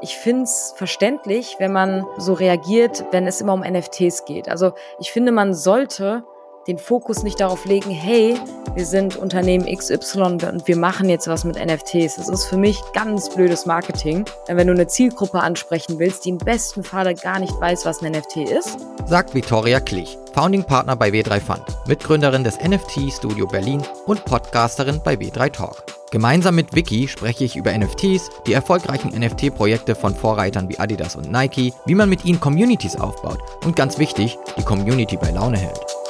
Ich finde es verständlich, wenn man so reagiert, wenn es immer um NFTs geht. Also ich finde, man sollte den Fokus nicht darauf legen, hey, wir sind Unternehmen XY und wir machen jetzt was mit NFTs. Das ist für mich ganz blödes Marketing. Wenn du eine Zielgruppe ansprechen willst, die im besten Falle gar nicht weiß, was ein NFT ist. Sagt Victoria Klich, Founding Partner bei W3 Fund, Mitgründerin des NFT Studio Berlin und Podcasterin bei W3 Talk. Gemeinsam mit Vicky spreche ich über NFTs, die erfolgreichen NFT-Projekte von Vorreitern wie Adidas und Nike, wie man mit ihnen Communities aufbaut und ganz wichtig, die Community bei Laune hält.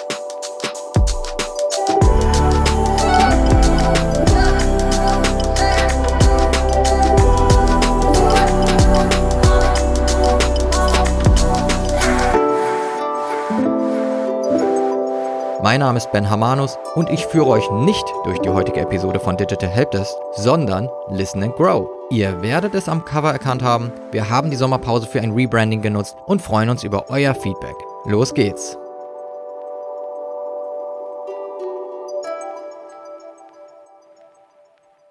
Mein Name ist Ben Hamanus und ich führe euch nicht durch die heutige Episode von Digital Helpdesk, sondern Listen and Grow. Ihr werdet es am Cover erkannt haben, wir haben die Sommerpause für ein Rebranding genutzt und freuen uns über euer Feedback. Los geht's!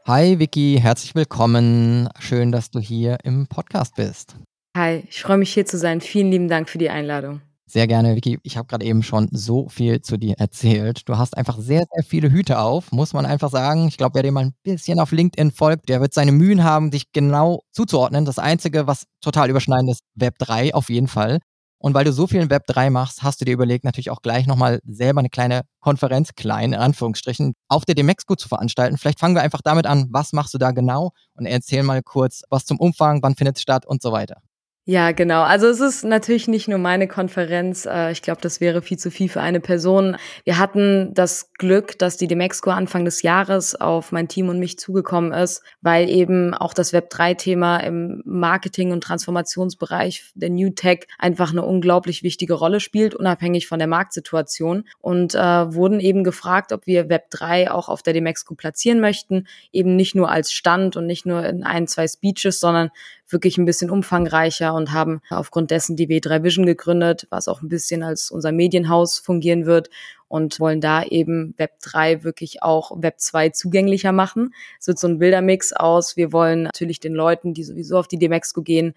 Hi Vicky, herzlich willkommen. Schön, dass du hier im Podcast bist. Hi, ich freue mich hier zu sein. Vielen lieben Dank für die Einladung. Sehr gerne, Vicky. Ich habe gerade eben schon so viel zu dir erzählt. Du hast einfach sehr, sehr viele Hüte auf, muss man einfach sagen. Ich glaube, wer dir mal ein bisschen auf LinkedIn folgt, der wird seine Mühen haben, dich genau zuzuordnen. Das Einzige, was total überschneidend ist, Web 3 auf jeden Fall. Und weil du so viel in Web 3 machst, hast du dir überlegt, natürlich auch gleich nochmal selber eine kleine Konferenz, klein in Anführungsstrichen, auf der Demexco zu veranstalten. Vielleicht fangen wir einfach damit an, was machst du da genau? Und erzähl mal kurz was zum Umfang, wann findet es statt und so weiter. Ja, genau. Also es ist natürlich nicht nur meine Konferenz. Äh, ich glaube, das wäre viel zu viel für eine Person. Wir hatten das Glück, dass die Demexco Anfang des Jahres auf mein Team und mich zugekommen ist, weil eben auch das Web3-Thema im Marketing- und Transformationsbereich der New Tech einfach eine unglaublich wichtige Rolle spielt, unabhängig von der Marktsituation. Und äh, wurden eben gefragt, ob wir Web3 auch auf der Demexco platzieren möchten. Eben nicht nur als Stand und nicht nur in ein, zwei Speeches, sondern wirklich ein bisschen umfangreicher und haben aufgrund dessen die W3 Vision gegründet, was auch ein bisschen als unser Medienhaus fungieren wird und wollen da eben Web 3 wirklich auch Web 2 zugänglicher machen. Es wird so ein wilder Mix aus. Wir wollen natürlich den Leuten, die sowieso auf die Demexco gehen,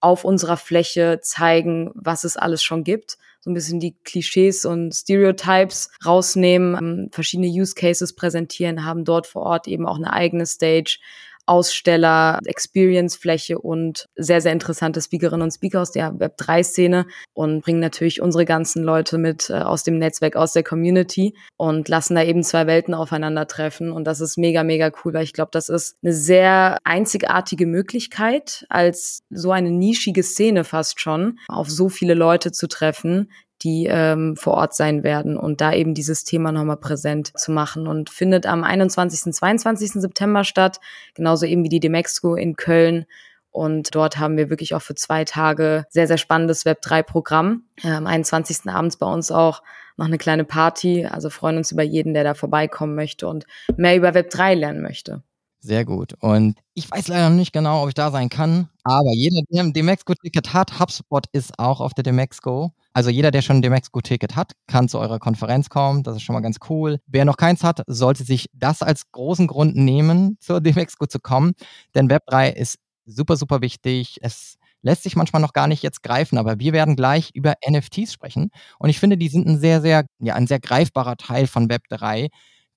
auf unserer Fläche zeigen, was es alles schon gibt. So ein bisschen die Klischees und Stereotypes rausnehmen, ähm, verschiedene Use Cases präsentieren, haben dort vor Ort eben auch eine eigene Stage, Aussteller, Experience-Fläche und sehr, sehr interessante Speakerinnen und Speaker aus der Web3-Szene und bringen natürlich unsere ganzen Leute mit äh, aus dem Netzwerk, aus der Community und lassen da eben zwei Welten aufeinandertreffen. Und das ist mega, mega cool, weil ich glaube, das ist eine sehr einzigartige Möglichkeit, als so eine nischige Szene fast schon, auf so viele Leute zu treffen, die ähm, vor Ort sein werden und da eben dieses Thema nochmal präsent zu machen und findet am 21. 22. September statt, genauso eben wie die Demexco in Köln. Und dort haben wir wirklich auch für zwei Tage sehr, sehr spannendes Web3-Programm. Äh, am 21. abends bei uns auch noch eine kleine Party. Also freuen uns über jeden, der da vorbeikommen möchte und mehr über Web3 lernen möchte. Sehr gut. Und ich weiß leider noch nicht genau, ob ich da sein kann, aber jeder, der ein Demexco-Ticket hat, HubSpot ist auch auf der Demexco. Also jeder, der schon ein Demexco-Ticket hat, kann zu eurer Konferenz kommen. Das ist schon mal ganz cool. Wer noch keins hat, sollte sich das als großen Grund nehmen, zur Demexco zu kommen. Denn Web3 ist super, super wichtig. Es lässt sich manchmal noch gar nicht jetzt greifen, aber wir werden gleich über NFTs sprechen. Und ich finde, die sind ein sehr, sehr, ja, ein sehr greifbarer Teil von Web3,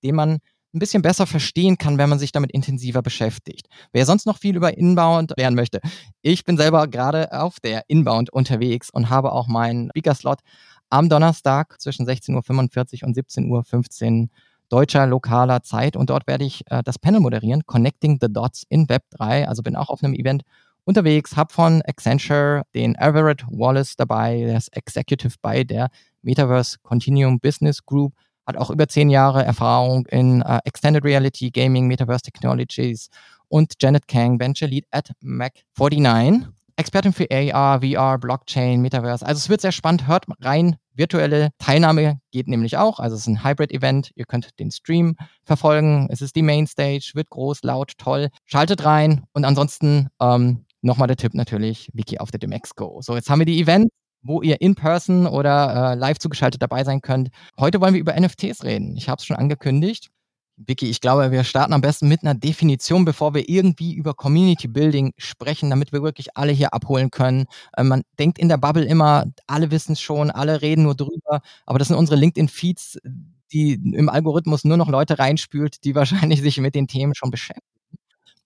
den man ein bisschen besser verstehen kann, wenn man sich damit intensiver beschäftigt. Wer sonst noch viel über Inbound lernen möchte, ich bin selber gerade auf der Inbound unterwegs und habe auch meinen Speaker-Slot am Donnerstag zwischen 16.45 Uhr und 17.15 Uhr deutscher lokaler Zeit und dort werde ich äh, das Panel moderieren, Connecting the Dots in Web 3. Also bin auch auf einem Event unterwegs, habe von Accenture den Everett Wallace dabei, der ist Executive bei der Metaverse Continuum Business Group hat auch über zehn Jahre Erfahrung in uh, Extended Reality, Gaming, Metaverse Technologies und Janet Kang, Venture Lead at Mac49. Expertin für AR, VR, Blockchain, Metaverse. Also es wird sehr spannend. Hört rein. Virtuelle Teilnahme geht nämlich auch. Also es ist ein Hybrid-Event. Ihr könnt den Stream verfolgen. Es ist die Mainstage, wird groß, laut, toll. Schaltet rein. Und ansonsten ähm, nochmal der Tipp natürlich, Wiki auf der Demexco. So, jetzt haben wir die Events wo ihr in person oder äh, live zugeschaltet dabei sein könnt. Heute wollen wir über NFTs reden. Ich habe es schon angekündigt. Vicky, ich glaube, wir starten am besten mit einer Definition, bevor wir irgendwie über Community Building sprechen, damit wir wirklich alle hier abholen können. Äh, man denkt in der Bubble immer, alle wissen es schon, alle reden nur drüber, aber das sind unsere LinkedIn-Feeds, die im Algorithmus nur noch Leute reinspült, die wahrscheinlich sich mit den Themen schon beschäftigen.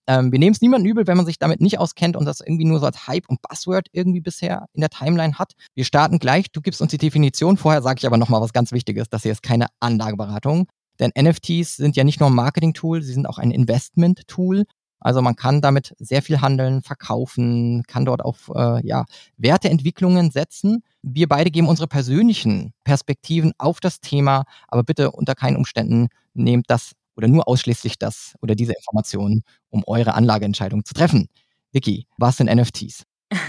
Ähm, wir nehmen es niemandem übel, wenn man sich damit nicht auskennt und das irgendwie nur so als Hype und Buzzword irgendwie bisher in der Timeline hat. Wir starten gleich. Du gibst uns die Definition. Vorher sage ich aber nochmal was ganz Wichtiges. Das hier ist keine Anlageberatung. Denn NFTs sind ja nicht nur ein Marketing-Tool, sie sind auch ein Investment-Tool. Also man kann damit sehr viel handeln, verkaufen, kann dort auf äh, ja, Werteentwicklungen setzen. Wir beide geben unsere persönlichen Perspektiven auf das Thema, aber bitte unter keinen Umständen nehmt das oder nur ausschließlich das oder diese Informationen, um eure Anlageentscheidung zu treffen. Vicky, was sind NFTs?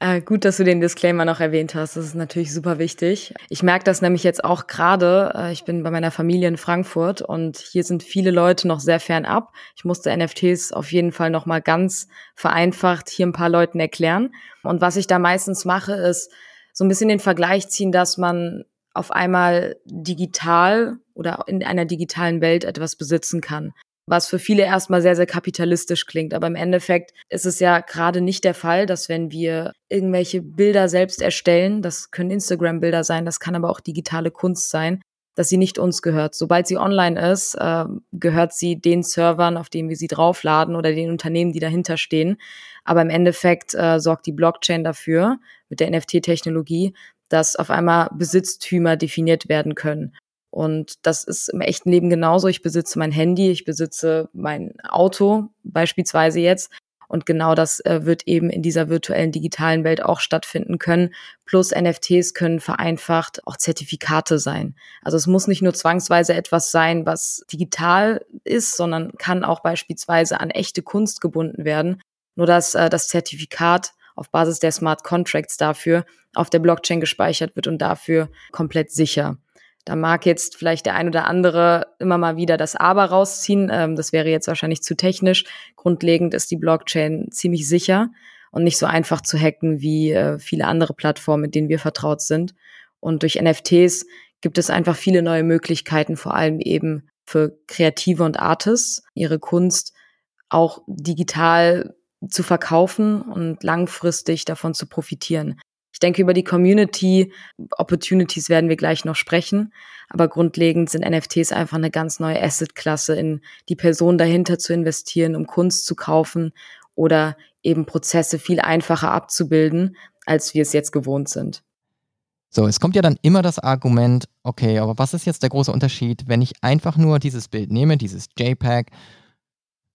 äh, gut, dass du den Disclaimer noch erwähnt hast. Das ist natürlich super wichtig. Ich merke das nämlich jetzt auch gerade. Äh, ich bin bei meiner Familie in Frankfurt und hier sind viele Leute noch sehr fernab. Ich musste NFTs auf jeden Fall noch mal ganz vereinfacht hier ein paar Leuten erklären. Und was ich da meistens mache, ist so ein bisschen den Vergleich ziehen, dass man auf einmal digital oder in einer digitalen Welt etwas besitzen kann was für viele erstmal sehr, sehr kapitalistisch klingt. Aber im Endeffekt ist es ja gerade nicht der Fall, dass wenn wir irgendwelche Bilder selbst erstellen, das können Instagram-Bilder sein, das kann aber auch digitale Kunst sein, dass sie nicht uns gehört. Sobald sie online ist, äh, gehört sie den Servern, auf denen wir sie draufladen oder den Unternehmen, die dahinter stehen. Aber im Endeffekt äh, sorgt die Blockchain dafür, mit der NFT-Technologie, dass auf einmal Besitztümer definiert werden können. Und das ist im echten Leben genauso. Ich besitze mein Handy, ich besitze mein Auto beispielsweise jetzt. Und genau das äh, wird eben in dieser virtuellen digitalen Welt auch stattfinden können. Plus NFTs können vereinfacht auch Zertifikate sein. Also es muss nicht nur zwangsweise etwas sein, was digital ist, sondern kann auch beispielsweise an echte Kunst gebunden werden. Nur dass äh, das Zertifikat auf Basis der Smart Contracts dafür auf der Blockchain gespeichert wird und dafür komplett sicher. Da mag jetzt vielleicht der ein oder andere immer mal wieder das Aber rausziehen. Ähm, das wäre jetzt wahrscheinlich zu technisch. Grundlegend ist die Blockchain ziemlich sicher und nicht so einfach zu hacken wie äh, viele andere Plattformen, mit denen wir vertraut sind. Und durch NFTs gibt es einfach viele neue Möglichkeiten, vor allem eben für Kreative und Artists, ihre Kunst auch digital zu verkaufen und langfristig davon zu profitieren. Ich denke, über die Community Opportunities werden wir gleich noch sprechen. Aber grundlegend sind NFTs einfach eine ganz neue Asset-Klasse, in die Person dahinter zu investieren, um Kunst zu kaufen oder eben Prozesse viel einfacher abzubilden, als wir es jetzt gewohnt sind. So, es kommt ja dann immer das Argument, okay, aber was ist jetzt der große Unterschied, wenn ich einfach nur dieses Bild nehme, dieses JPEG,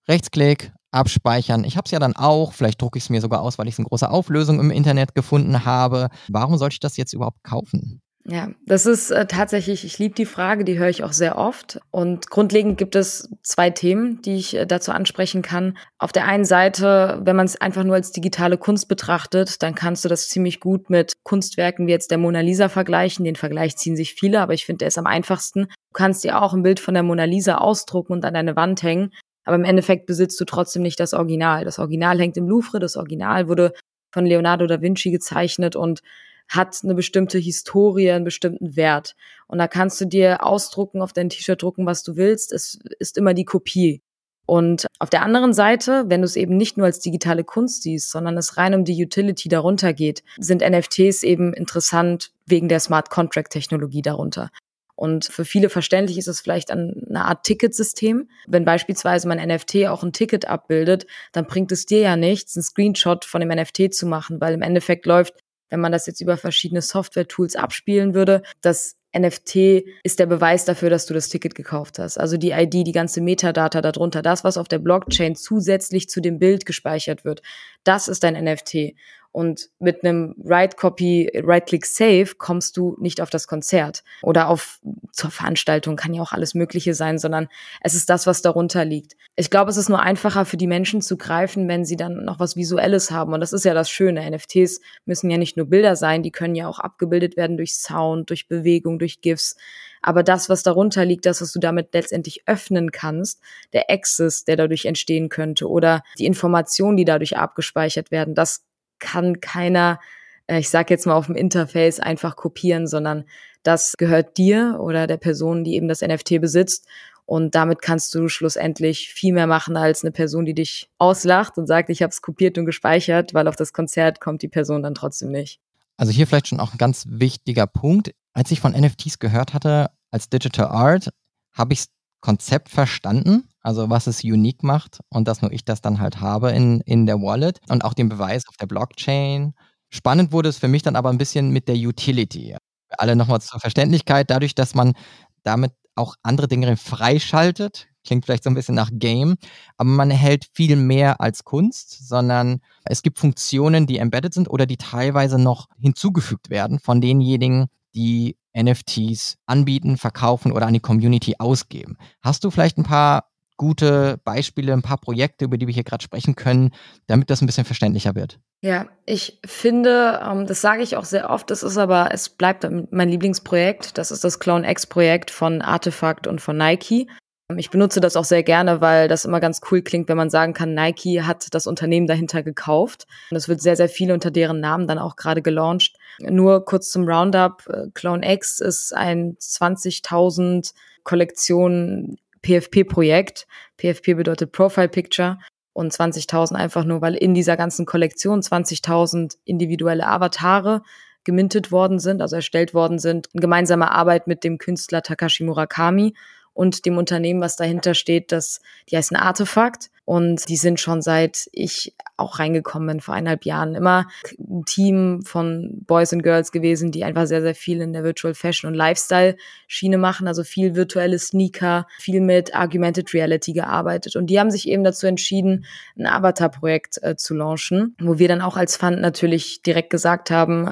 Rechtsklick, abspeichern. Ich habe es ja dann auch, vielleicht drucke ich es mir sogar aus, weil ich es in großer Auflösung im Internet gefunden habe. Warum sollte ich das jetzt überhaupt kaufen? Ja, das ist äh, tatsächlich, ich liebe die Frage, die höre ich auch sehr oft. Und grundlegend gibt es zwei Themen, die ich äh, dazu ansprechen kann. Auf der einen Seite, wenn man es einfach nur als digitale Kunst betrachtet, dann kannst du das ziemlich gut mit Kunstwerken wie jetzt der Mona Lisa vergleichen. Den Vergleich ziehen sich viele, aber ich finde, der ist am einfachsten. Du kannst dir auch ein Bild von der Mona Lisa ausdrucken und an deine Wand hängen. Aber im Endeffekt besitzt du trotzdem nicht das Original. Das Original hängt im Louvre, das Original wurde von Leonardo da Vinci gezeichnet und hat eine bestimmte Historie, einen bestimmten Wert. Und da kannst du dir ausdrucken, auf dein T-Shirt drucken, was du willst. Es ist immer die Kopie. Und auf der anderen Seite, wenn du es eben nicht nur als digitale Kunst siehst, sondern es rein um die Utility darunter geht, sind NFTs eben interessant wegen der Smart Contract Technologie darunter. Und für viele verständlich ist es vielleicht eine Art Ticketsystem. Wenn beispielsweise mein NFT auch ein Ticket abbildet, dann bringt es dir ja nichts, einen Screenshot von dem NFT zu machen, weil im Endeffekt läuft, wenn man das jetzt über verschiedene Software-Tools abspielen würde, das NFT ist der Beweis dafür, dass du das Ticket gekauft hast. Also die ID, die ganze Metadata darunter, das, was auf der Blockchain zusätzlich zu dem Bild gespeichert wird, das ist dein NFT. Und mit einem Right Copy, Right Click Save kommst du nicht auf das Konzert oder auf zur Veranstaltung kann ja auch alles Mögliche sein, sondern es ist das, was darunter liegt. Ich glaube, es ist nur einfacher für die Menschen zu greifen, wenn sie dann noch was Visuelles haben. Und das ist ja das Schöne. NFTs müssen ja nicht nur Bilder sein, die können ja auch abgebildet werden durch Sound, durch Bewegung, durch GIFs. Aber das, was darunter liegt, das, was du damit letztendlich öffnen kannst, der Access, der dadurch entstehen könnte oder die Informationen, die dadurch abgespeichert werden, das kann keiner, äh, ich sage jetzt mal auf dem Interface, einfach kopieren, sondern das gehört dir oder der Person, die eben das NFT besitzt. Und damit kannst du schlussendlich viel mehr machen als eine Person, die dich auslacht und sagt, ich habe es kopiert und gespeichert, weil auf das Konzert kommt die Person dann trotzdem nicht. Also hier vielleicht schon auch ein ganz wichtiger Punkt. Als ich von NFTs gehört hatte als Digital Art, habe ich das Konzept verstanden, also was es unique macht und dass nur ich das dann halt habe in, in der Wallet und auch den Beweis auf der Blockchain. Spannend wurde es für mich dann aber ein bisschen mit der Utility. Alle nochmal zur Verständlichkeit, dadurch, dass man damit auch andere Dinge freischaltet, klingt vielleicht so ein bisschen nach Game, aber man erhält viel mehr als Kunst, sondern es gibt Funktionen, die embedded sind oder die teilweise noch hinzugefügt werden von denjenigen, die NFTs anbieten, verkaufen oder an die Community ausgeben. Hast du vielleicht ein paar gute Beispiele, ein paar Projekte, über die wir hier gerade sprechen können, damit das ein bisschen verständlicher wird? Ja, ich finde, ähm, das sage ich auch sehr oft, das ist aber, es bleibt mein Lieblingsprojekt. Das ist das Clone X-Projekt von Artefakt und von Nike. Ähm, ich benutze das auch sehr gerne, weil das immer ganz cool klingt, wenn man sagen kann, Nike hat das Unternehmen dahinter gekauft. Und es wird sehr, sehr viel unter deren Namen dann auch gerade gelauncht. Nur kurz zum Roundup. Äh, Clone X ist ein 20.000 Kollektion PFP-Projekt. PFP bedeutet Profile Picture und 20.000 einfach nur, weil in dieser ganzen Kollektion 20.000 individuelle Avatare gemintet worden sind, also erstellt worden sind, in gemeinsamer Arbeit mit dem Künstler Takashi Murakami und dem Unternehmen, was dahinter steht, das, die heißen Artefakt. Und die sind schon seit ich auch reingekommen bin, vor eineinhalb Jahren, immer ein Team von Boys and Girls gewesen, die einfach sehr, sehr viel in der Virtual Fashion und Lifestyle Schiene machen, also viel virtuelle Sneaker, viel mit Argumented Reality gearbeitet. Und die haben sich eben dazu entschieden, ein Avatar-Projekt äh, zu launchen, wo wir dann auch als Fund natürlich direkt gesagt haben,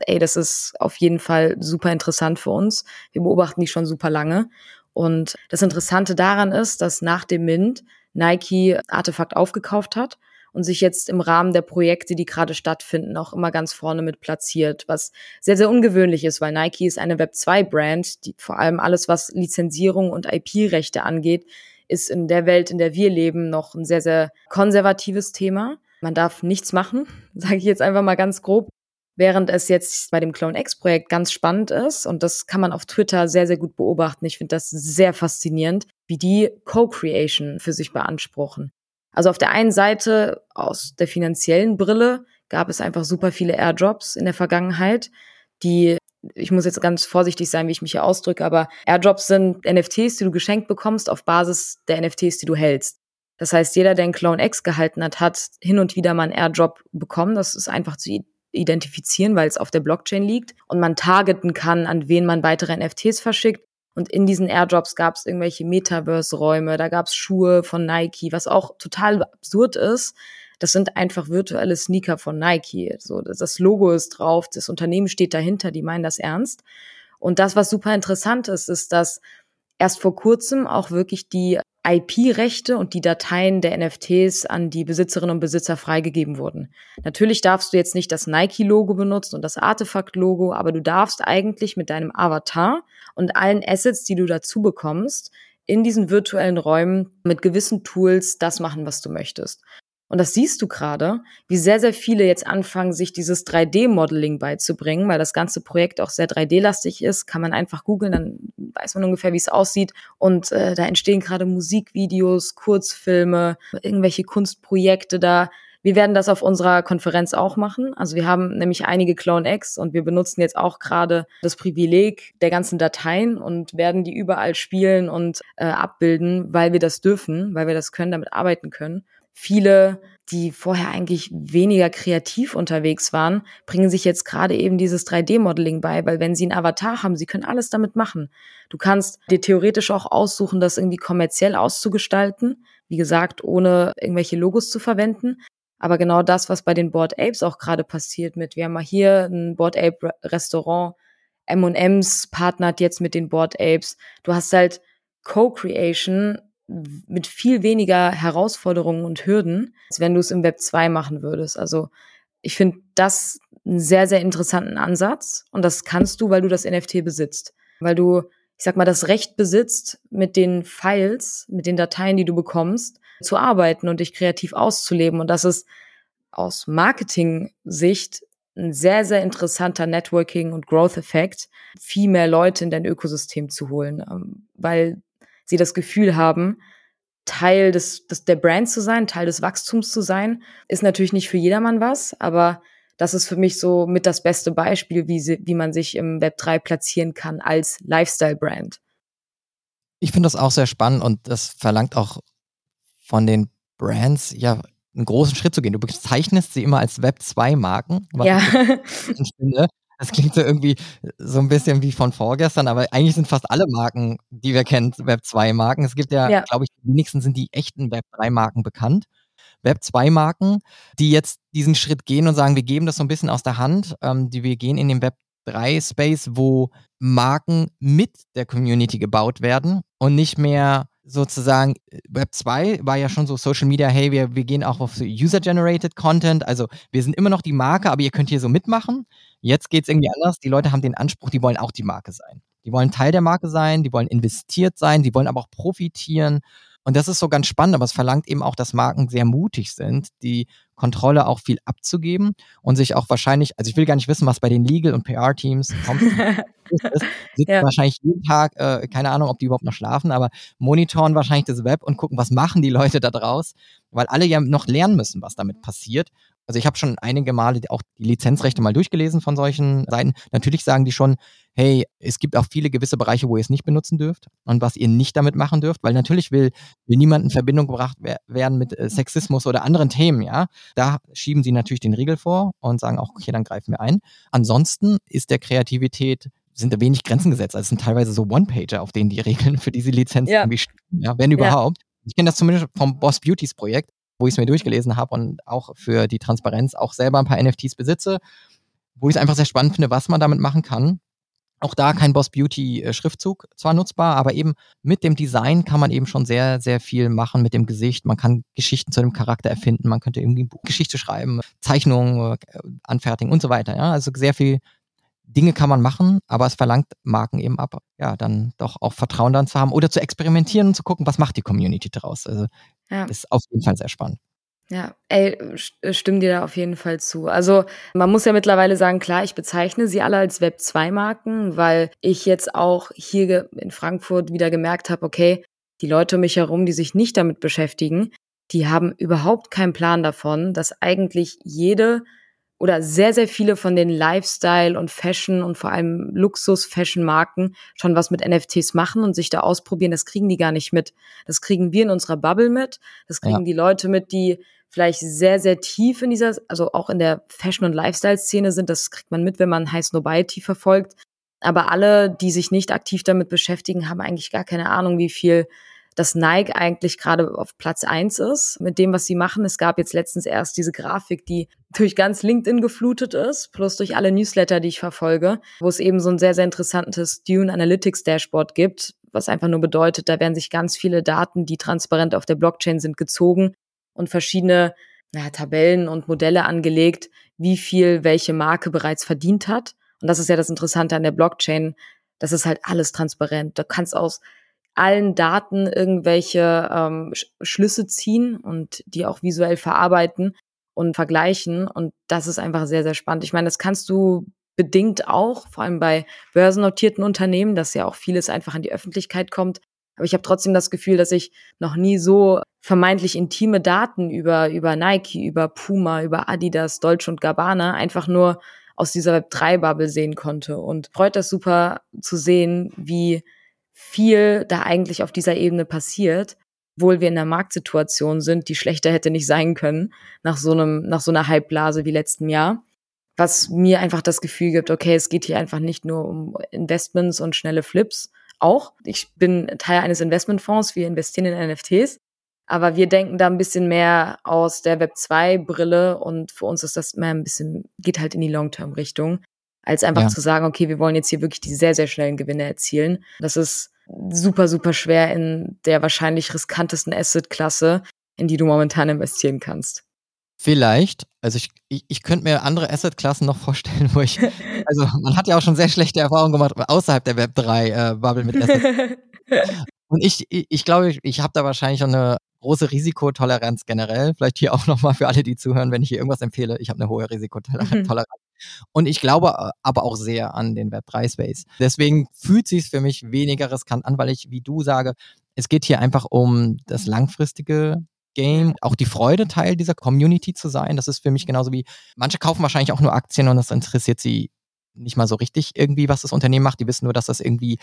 ey, das ist auf jeden Fall super interessant für uns. Wir beobachten die schon super lange und das Interessante daran ist, dass nach dem Mint Nike Artefakt aufgekauft hat und sich jetzt im Rahmen der Projekte, die gerade stattfinden, auch immer ganz vorne mit platziert, was sehr, sehr ungewöhnlich ist, weil Nike ist eine Web2-Brand, die vor allem alles, was Lizenzierung und IP-Rechte angeht, ist in der Welt, in der wir leben, noch ein sehr, sehr konservatives Thema. Man darf nichts machen, sage ich jetzt einfach mal ganz grob. Während es jetzt bei dem Clone X-Projekt ganz spannend ist, und das kann man auf Twitter sehr, sehr gut beobachten. Ich finde das sehr faszinierend, wie die Co-Creation für sich beanspruchen. Also auf der einen Seite aus der finanziellen Brille gab es einfach super viele Airdrops in der Vergangenheit, die ich muss jetzt ganz vorsichtig sein, wie ich mich hier ausdrücke, aber Airdrops sind NFTs, die du geschenkt bekommst auf Basis der NFTs, die du hältst. Das heißt, jeder, der einen Clone X gehalten hat, hat hin und wieder mal einen Airdrop bekommen. Das ist einfach zu identifizieren, weil es auf der Blockchain liegt und man targeten kann, an wen man weitere NFTs verschickt. Und in diesen Airdrops gab es irgendwelche Metaverse-Räume, da gab es Schuhe von Nike, was auch total absurd ist. Das sind einfach virtuelle Sneaker von Nike. So, das Logo ist drauf, das Unternehmen steht dahinter, die meinen das ernst. Und das, was super interessant ist, ist, dass erst vor kurzem auch wirklich die IP-Rechte und die Dateien der NFTs an die Besitzerinnen und Besitzer freigegeben wurden. Natürlich darfst du jetzt nicht das Nike-Logo benutzen und das Artefakt-Logo, aber du darfst eigentlich mit deinem Avatar und allen Assets, die du dazu bekommst, in diesen virtuellen Räumen mit gewissen Tools das machen, was du möchtest. Und das siehst du gerade, wie sehr, sehr viele jetzt anfangen, sich dieses 3D-Modeling beizubringen, weil das ganze Projekt auch sehr 3D-lastig ist. Kann man einfach googeln, dann weiß man ungefähr, wie es aussieht. Und äh, da entstehen gerade Musikvideos, Kurzfilme, irgendwelche Kunstprojekte da. Wir werden das auf unserer Konferenz auch machen. Also wir haben nämlich einige Clone X und wir benutzen jetzt auch gerade das Privileg der ganzen Dateien und werden die überall spielen und äh, abbilden, weil wir das dürfen, weil wir das können, damit arbeiten können. Viele, die vorher eigentlich weniger kreativ unterwegs waren, bringen sich jetzt gerade eben dieses 3D-Modeling bei, weil wenn sie einen Avatar haben, sie können alles damit machen. Du kannst dir theoretisch auch aussuchen, das irgendwie kommerziell auszugestalten. Wie gesagt, ohne irgendwelche Logos zu verwenden. Aber genau das, was bei den Board Apes auch gerade passiert mit, wir haben mal hier ein Board Ape Restaurant, M&M's partnert jetzt mit den Board Apes. Du hast halt Co-Creation mit viel weniger Herausforderungen und Hürden, als wenn du es im Web 2 machen würdest. Also ich finde das einen sehr, sehr interessanten Ansatz und das kannst du, weil du das NFT besitzt. Weil du, ich sag mal, das Recht besitzt, mit den Files, mit den Dateien, die du bekommst, zu arbeiten und dich kreativ auszuleben. Und das ist aus Marketing-Sicht ein sehr, sehr interessanter Networking- und Growth-Effekt, viel mehr Leute in dein Ökosystem zu holen. Ähm, weil sie das Gefühl haben, Teil des, des der Brand zu sein, Teil des Wachstums zu sein, ist natürlich nicht für jedermann was, aber das ist für mich so mit das beste Beispiel, wie, sie, wie man sich im Web 3 platzieren kann als Lifestyle-Brand. Ich finde das auch sehr spannend und das verlangt auch von den Brands ja einen großen Schritt zu gehen. Du bezeichnest sie immer als Web 2 Marken, was ja. ich finde. Das klingt so irgendwie so ein bisschen wie von vorgestern, aber eigentlich sind fast alle Marken, die wir kennen, Web 2 Marken. Es gibt ja, ja. glaube ich, die wenigsten sind die echten Web 3 Marken bekannt. Web 2 Marken, die jetzt diesen Schritt gehen und sagen, wir geben das so ein bisschen aus der Hand, ähm, die wir gehen in den Web 3 Space, wo Marken mit der Community gebaut werden und nicht mehr sozusagen, Web 2 war ja schon so Social Media, hey, wir, wir gehen auch auf User-Generated Content, also wir sind immer noch die Marke, aber ihr könnt hier so mitmachen. Jetzt geht es irgendwie anders. Die Leute haben den Anspruch, die wollen auch die Marke sein. Die wollen Teil der Marke sein, die wollen investiert sein, die wollen aber auch profitieren. Und das ist so ganz spannend, aber es verlangt eben auch, dass Marken sehr mutig sind, die Kontrolle auch viel abzugeben und sich auch wahrscheinlich, also ich will gar nicht wissen, was bei den Legal- und PR-Teams kommt. ist, sitzen ja. wahrscheinlich jeden Tag, äh, keine Ahnung, ob die überhaupt noch schlafen, aber monitoren wahrscheinlich das Web und gucken, was machen die Leute da draus, weil alle ja noch lernen müssen, was damit passiert. Also ich habe schon einige Male auch die Lizenzrechte mal durchgelesen von solchen Seiten. Natürlich sagen die schon, hey, es gibt auch viele gewisse Bereiche, wo ihr es nicht benutzen dürft und was ihr nicht damit machen dürft, weil natürlich will, will niemand in Verbindung gebracht werden mit äh, Sexismus oder anderen Themen, ja. Da schieben sie natürlich den Riegel vor und sagen auch, okay, dann greifen wir ein. Ansonsten ist der Kreativität sind da wenig Grenzen gesetzt. Also es sind teilweise so One-Pager, auf denen die Regeln für diese Lizenz ja. irgendwie stehen, ja, wenn überhaupt. Ja. Ich kenne das zumindest vom Boss Beauties Projekt wo ich es mir durchgelesen habe und auch für die Transparenz auch selber ein paar NFTs besitze, wo ich es einfach sehr spannend finde, was man damit machen kann. Auch da kein Boss Beauty äh, Schriftzug zwar nutzbar, aber eben mit dem Design kann man eben schon sehr, sehr viel machen mit dem Gesicht. Man kann Geschichten zu dem Charakter erfinden, man könnte irgendwie Geschichte schreiben, Zeichnungen äh, anfertigen und so weiter. Ja? Also sehr viel Dinge kann man machen, aber es verlangt Marken eben ab, ja, dann doch auch Vertrauen dann zu haben oder zu experimentieren und zu gucken, was macht die Community daraus. Also ja. ist auf jeden Fall sehr spannend. Ja, ey, äh, stimme dir da auf jeden Fall zu. Also man muss ja mittlerweile sagen, klar, ich bezeichne sie alle als Web 2 Marken, weil ich jetzt auch hier in Frankfurt wieder gemerkt habe, okay, die Leute um mich herum, die sich nicht damit beschäftigen, die haben überhaupt keinen Plan davon, dass eigentlich jede oder sehr, sehr viele von den Lifestyle- und Fashion- und vor allem Luxus-Fashion-Marken schon was mit NFTs machen und sich da ausprobieren. Das kriegen die gar nicht mit. Das kriegen wir in unserer Bubble mit. Das kriegen ja. die Leute mit, die vielleicht sehr, sehr tief in dieser, also auch in der Fashion- und Lifestyle-Szene sind. Das kriegt man mit, wenn man High Snobiety verfolgt. Aber alle, die sich nicht aktiv damit beschäftigen, haben eigentlich gar keine Ahnung, wie viel dass Nike eigentlich gerade auf Platz eins ist mit dem, was sie machen. Es gab jetzt letztens erst diese Grafik, die durch ganz LinkedIn geflutet ist, plus durch alle Newsletter, die ich verfolge, wo es eben so ein sehr, sehr interessantes Dune Analytics Dashboard gibt, was einfach nur bedeutet, da werden sich ganz viele Daten, die transparent auf der Blockchain sind, gezogen und verschiedene ja, Tabellen und Modelle angelegt, wie viel welche Marke bereits verdient hat. Und das ist ja das Interessante an der Blockchain. Das ist halt alles transparent. Du kannst aus allen Daten irgendwelche ähm, Schlüsse ziehen und die auch visuell verarbeiten und vergleichen. Und das ist einfach sehr, sehr spannend. Ich meine, das kannst du bedingt auch, vor allem bei börsennotierten Unternehmen, dass ja auch vieles einfach an die Öffentlichkeit kommt. Aber ich habe trotzdem das Gefühl, dass ich noch nie so vermeintlich intime Daten über, über Nike, über Puma, über Adidas, Dolce und Gabbana einfach nur aus dieser Web3-Bubble sehen konnte. Und freut das super zu sehen, wie viel da eigentlich auf dieser Ebene passiert, obwohl wir in einer Marktsituation sind, die schlechter hätte nicht sein können nach so einem, nach so einer Halbblase wie letzten Jahr. Was mir einfach das Gefühl gibt, okay, es geht hier einfach nicht nur um Investments und schnelle Flips. Auch. Ich bin Teil eines Investmentfonds, wir investieren in NFTs. Aber wir denken da ein bisschen mehr aus der Web 2 Brille und für uns ist das mehr ein bisschen, geht halt in die Long-Term-Richtung als einfach ja. zu sagen, okay, wir wollen jetzt hier wirklich die sehr, sehr schnellen Gewinne erzielen. Das ist super, super schwer in der wahrscheinlich riskantesten Asset-Klasse, in die du momentan investieren kannst. Vielleicht. Also ich, ich, ich könnte mir andere Asset-Klassen noch vorstellen, wo ich, also man hat ja auch schon sehr schlechte Erfahrungen gemacht außerhalb der Web3-Bubble äh, mit Assets. Und ich, ich, ich glaube, ich, ich habe da wahrscheinlich schon eine große Risikotoleranz generell. Vielleicht hier auch nochmal für alle, die zuhören, wenn ich hier irgendwas empfehle. Ich habe eine hohe Risikotoleranz. Mhm. Und ich glaube äh, aber auch sehr an den Web3-Space. Deswegen fühlt sich für mich weniger riskant an, weil ich, wie du sage, Es geht hier einfach um das langfristige Game, auch die Freude, Teil dieser Community zu sein. Das ist für mich genauso wie, manche kaufen wahrscheinlich auch nur Aktien und das interessiert sie nicht mal so richtig irgendwie, was das Unternehmen macht. Die wissen nur, dass das irgendwie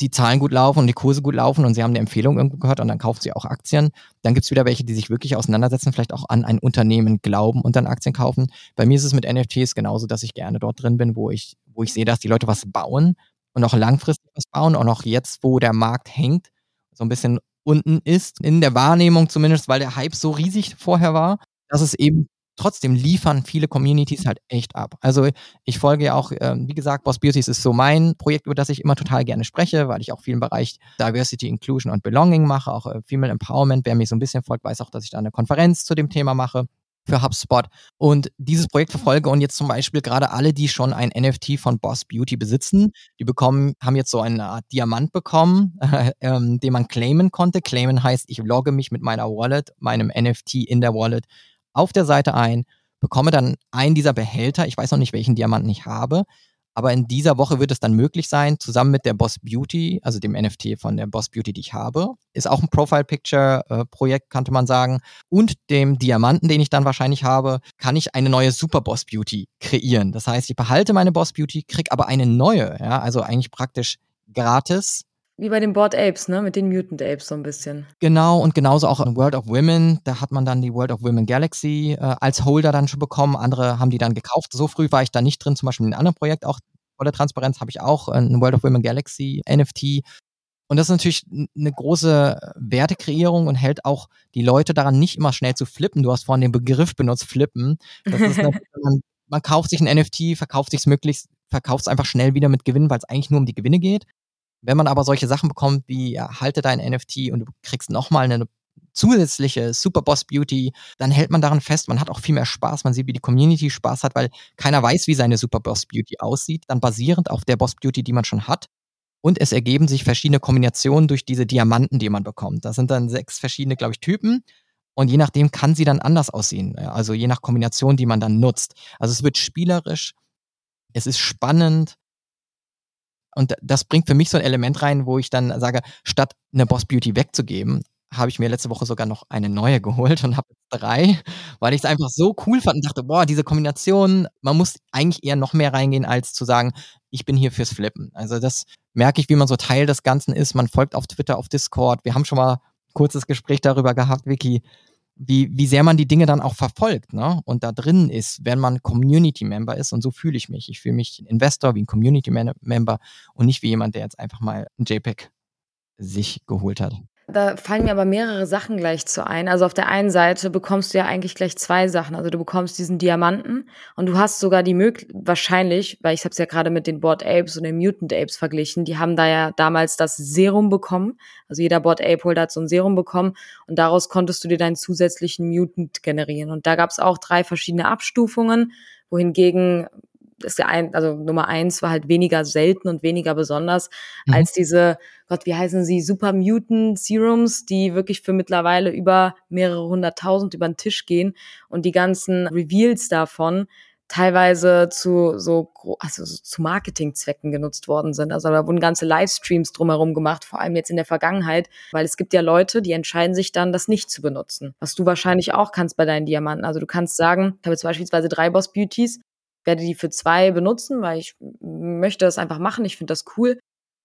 die Zahlen gut laufen und die Kurse gut laufen und sie haben eine Empfehlung irgendwo gehört und dann kaufen sie auch Aktien. Dann gibt es wieder welche, die sich wirklich auseinandersetzen, vielleicht auch an ein Unternehmen glauben und dann Aktien kaufen. Bei mir ist es mit NFTs genauso, dass ich gerne dort drin bin, wo ich, wo ich sehe, dass die Leute was bauen und auch langfristig was bauen und auch jetzt, wo der Markt hängt, so ein bisschen unten ist, in der Wahrnehmung zumindest, weil der Hype so riesig vorher war, dass es eben trotzdem liefern viele Communities halt echt ab. Also ich folge ja auch, ähm, wie gesagt, Boss Beauties ist so mein Projekt, über das ich immer total gerne spreche, weil ich auch viel im Bereich Diversity, Inclusion und Belonging mache, auch äh, Female Empowerment. Wer mir so ein bisschen folgt, weiß auch, dass ich da eine Konferenz zu dem Thema mache für HubSpot und dieses Projekt verfolge und jetzt zum Beispiel gerade alle, die schon ein NFT von Boss Beauty besitzen, die bekommen, haben jetzt so eine Art Diamant bekommen, äh, ähm, den man claimen konnte. Claimen heißt, ich logge mich mit meiner Wallet, meinem NFT in der Wallet auf der Seite ein, bekomme dann einen dieser Behälter. Ich weiß noch nicht, welchen Diamanten ich habe, aber in dieser Woche wird es dann möglich sein, zusammen mit der Boss Beauty, also dem NFT von der Boss Beauty, die ich habe, ist auch ein Profile Picture äh, Projekt, könnte man sagen, und dem Diamanten, den ich dann wahrscheinlich habe, kann ich eine neue Super Boss Beauty kreieren. Das heißt, ich behalte meine Boss Beauty, krieg aber eine neue, ja, also eigentlich praktisch gratis wie bei den Board Apes, ne? Mit den Mutant Apes so ein bisschen. Genau, und genauso auch in World of Women. Da hat man dann die World of Women Galaxy äh, als Holder dann schon bekommen. Andere haben die dann gekauft. So früh war ich da nicht drin. Zum Beispiel in einem anderen Projekt auch voller Transparenz habe ich auch ein World of Women Galaxy NFT. Und das ist natürlich eine große Wertekreierung und hält auch die Leute daran, nicht immer schnell zu flippen. Du hast vorhin den Begriff benutzt, flippen. Das ist man, man kauft sich ein NFT, verkauft sich es möglichst, verkauft es einfach schnell wieder mit Gewinn, weil es eigentlich nur um die Gewinne geht. Wenn man aber solche Sachen bekommt wie, ja, halte dein NFT und du kriegst nochmal eine zusätzliche Superboss Beauty, dann hält man daran fest, man hat auch viel mehr Spaß, man sieht, wie die Community Spaß hat, weil keiner weiß, wie seine Superboss Beauty aussieht, dann basierend auf der Boss Beauty, die man schon hat. Und es ergeben sich verschiedene Kombinationen durch diese Diamanten, die man bekommt. Das sind dann sechs verschiedene, glaube ich, Typen. Und je nachdem kann sie dann anders aussehen. Also je nach Kombination, die man dann nutzt. Also es wird spielerisch, es ist spannend, und das bringt für mich so ein Element rein, wo ich dann sage, statt eine Boss Beauty wegzugeben, habe ich mir letzte Woche sogar noch eine neue geholt und habe drei, weil ich es einfach so cool fand und dachte, boah, diese Kombination, man muss eigentlich eher noch mehr reingehen, als zu sagen, ich bin hier fürs Flippen. Also das merke ich, wie man so Teil des Ganzen ist. Man folgt auf Twitter, auf Discord. Wir haben schon mal ein kurzes Gespräch darüber gehabt, Vicky, wie, wie sehr man die Dinge dann auch verfolgt ne? und da drin ist, wenn man Community-Member ist. Und so fühle ich mich. Ich fühle mich ein Investor wie ein Community-Member und nicht wie jemand, der jetzt einfach mal ein JPEG sich geholt hat. Da fallen mir aber mehrere Sachen gleich zu ein. Also auf der einen Seite bekommst du ja eigentlich gleich zwei Sachen. Also du bekommst diesen Diamanten und du hast sogar die Möglichkeit, wahrscheinlich, weil ich habe es ja gerade mit den Board Apes und den Mutant Apes verglichen, die haben da ja damals das Serum bekommen. Also jeder Board Ape Holder hat so ein Serum bekommen und daraus konntest du dir deinen zusätzlichen Mutant generieren. Und da gab es auch drei verschiedene Abstufungen, wohingegen ist ein, also Nummer eins war halt weniger selten und weniger besonders mhm. als diese, Gott, wie heißen sie, Super Mutant Serums, die wirklich für mittlerweile über mehrere hunderttausend über den Tisch gehen und die ganzen Reveals davon teilweise zu so also zu Marketingzwecken genutzt worden sind. Also da wurden ganze Livestreams drumherum gemacht, vor allem jetzt in der Vergangenheit, weil es gibt ja Leute, die entscheiden sich dann, das nicht zu benutzen. Was du wahrscheinlich auch kannst bei deinen Diamanten. Also du kannst sagen, ich habe jetzt beispielsweise drei Boss Beauties, werde die für zwei benutzen, weil ich möchte das einfach machen. Ich finde das cool.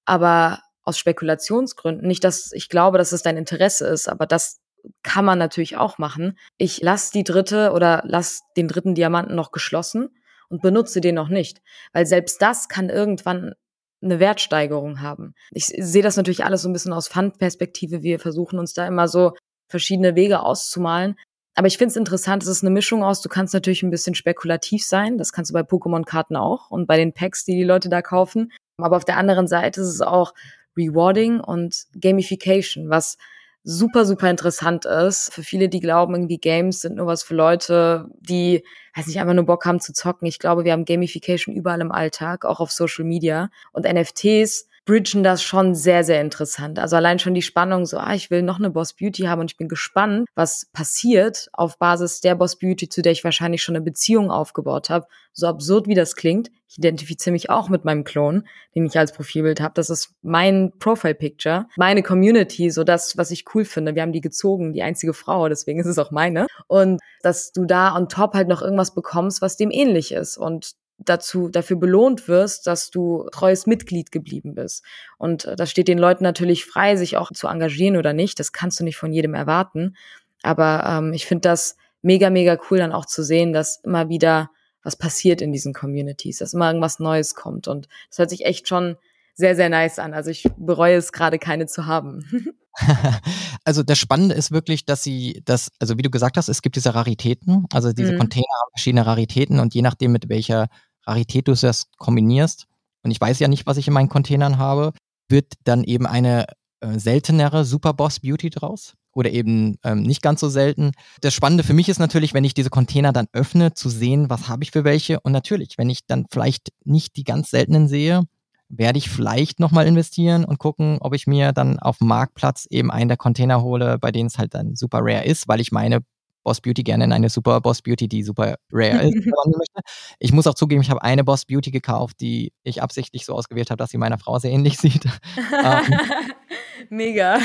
Aber aus Spekulationsgründen, nicht, dass ich glaube, dass es dein Interesse ist, aber das kann man natürlich auch machen. Ich lasse die dritte oder lass den dritten Diamanten noch geschlossen und benutze den noch nicht, weil selbst das kann irgendwann eine Wertsteigerung haben. Ich sehe das natürlich alles so ein bisschen aus Fundperspektive. Wir versuchen uns da immer so verschiedene Wege auszumalen. Aber ich finde es interessant, es ist eine Mischung aus, du kannst natürlich ein bisschen spekulativ sein, das kannst du bei Pokémon-Karten auch und bei den Packs, die die Leute da kaufen. Aber auf der anderen Seite ist es auch Rewarding und Gamification, was super, super interessant ist. Für viele, die glauben, irgendwie Games sind nur was für Leute, die, weiß nicht, einfach nur Bock haben zu zocken. Ich glaube, wir haben Gamification überall im Alltag, auch auf Social Media. Und NFTs bridgen das schon sehr, sehr interessant. Also allein schon die Spannung, so, ah, ich will noch eine Boss Beauty haben und ich bin gespannt, was passiert auf Basis der Boss Beauty, zu der ich wahrscheinlich schon eine Beziehung aufgebaut habe. So absurd wie das klingt, ich identifiziere mich auch mit meinem Klon, den ich als Profilbild habe. Das ist mein Profile-Picture, meine Community, so das, was ich cool finde. Wir haben die gezogen, die einzige Frau, deswegen ist es auch meine. Und dass du da on top halt noch irgendwas bekommst, was dem ähnlich ist. Und dazu dafür belohnt wirst, dass du treues Mitglied geblieben bist. Und äh, das steht den Leuten natürlich frei, sich auch zu engagieren oder nicht. Das kannst du nicht von jedem erwarten. Aber ähm, ich finde das mega, mega cool, dann auch zu sehen, dass immer wieder was passiert in diesen Communities, dass immer irgendwas Neues kommt. Und das hört sich echt schon sehr, sehr nice an. Also ich bereue es gerade, keine zu haben. also das Spannende ist wirklich, dass sie das, also wie du gesagt hast, es gibt diese Raritäten, also diese mhm. Container haben verschiedene Raritäten und je nachdem, mit welcher Rarität du das kombinierst, und ich weiß ja nicht, was ich in meinen Containern habe, wird dann eben eine äh, seltenere Superboss Beauty draus oder eben ähm, nicht ganz so selten. Das Spannende für mich ist natürlich, wenn ich diese Container dann öffne, zu sehen, was habe ich für welche. Und natürlich, wenn ich dann vielleicht nicht die ganz seltenen sehe, werde ich vielleicht nochmal investieren und gucken, ob ich mir dann auf dem Marktplatz eben einen der Container hole, bei denen es halt dann super rare ist, weil ich meine Boss Beauty gerne in eine super Boss Beauty, die super rare ist, möchte. Ich muss auch zugeben, ich habe eine Boss Beauty gekauft, die ich absichtlich so ausgewählt habe, dass sie meiner Frau sehr ähnlich sieht. ähm, Mega.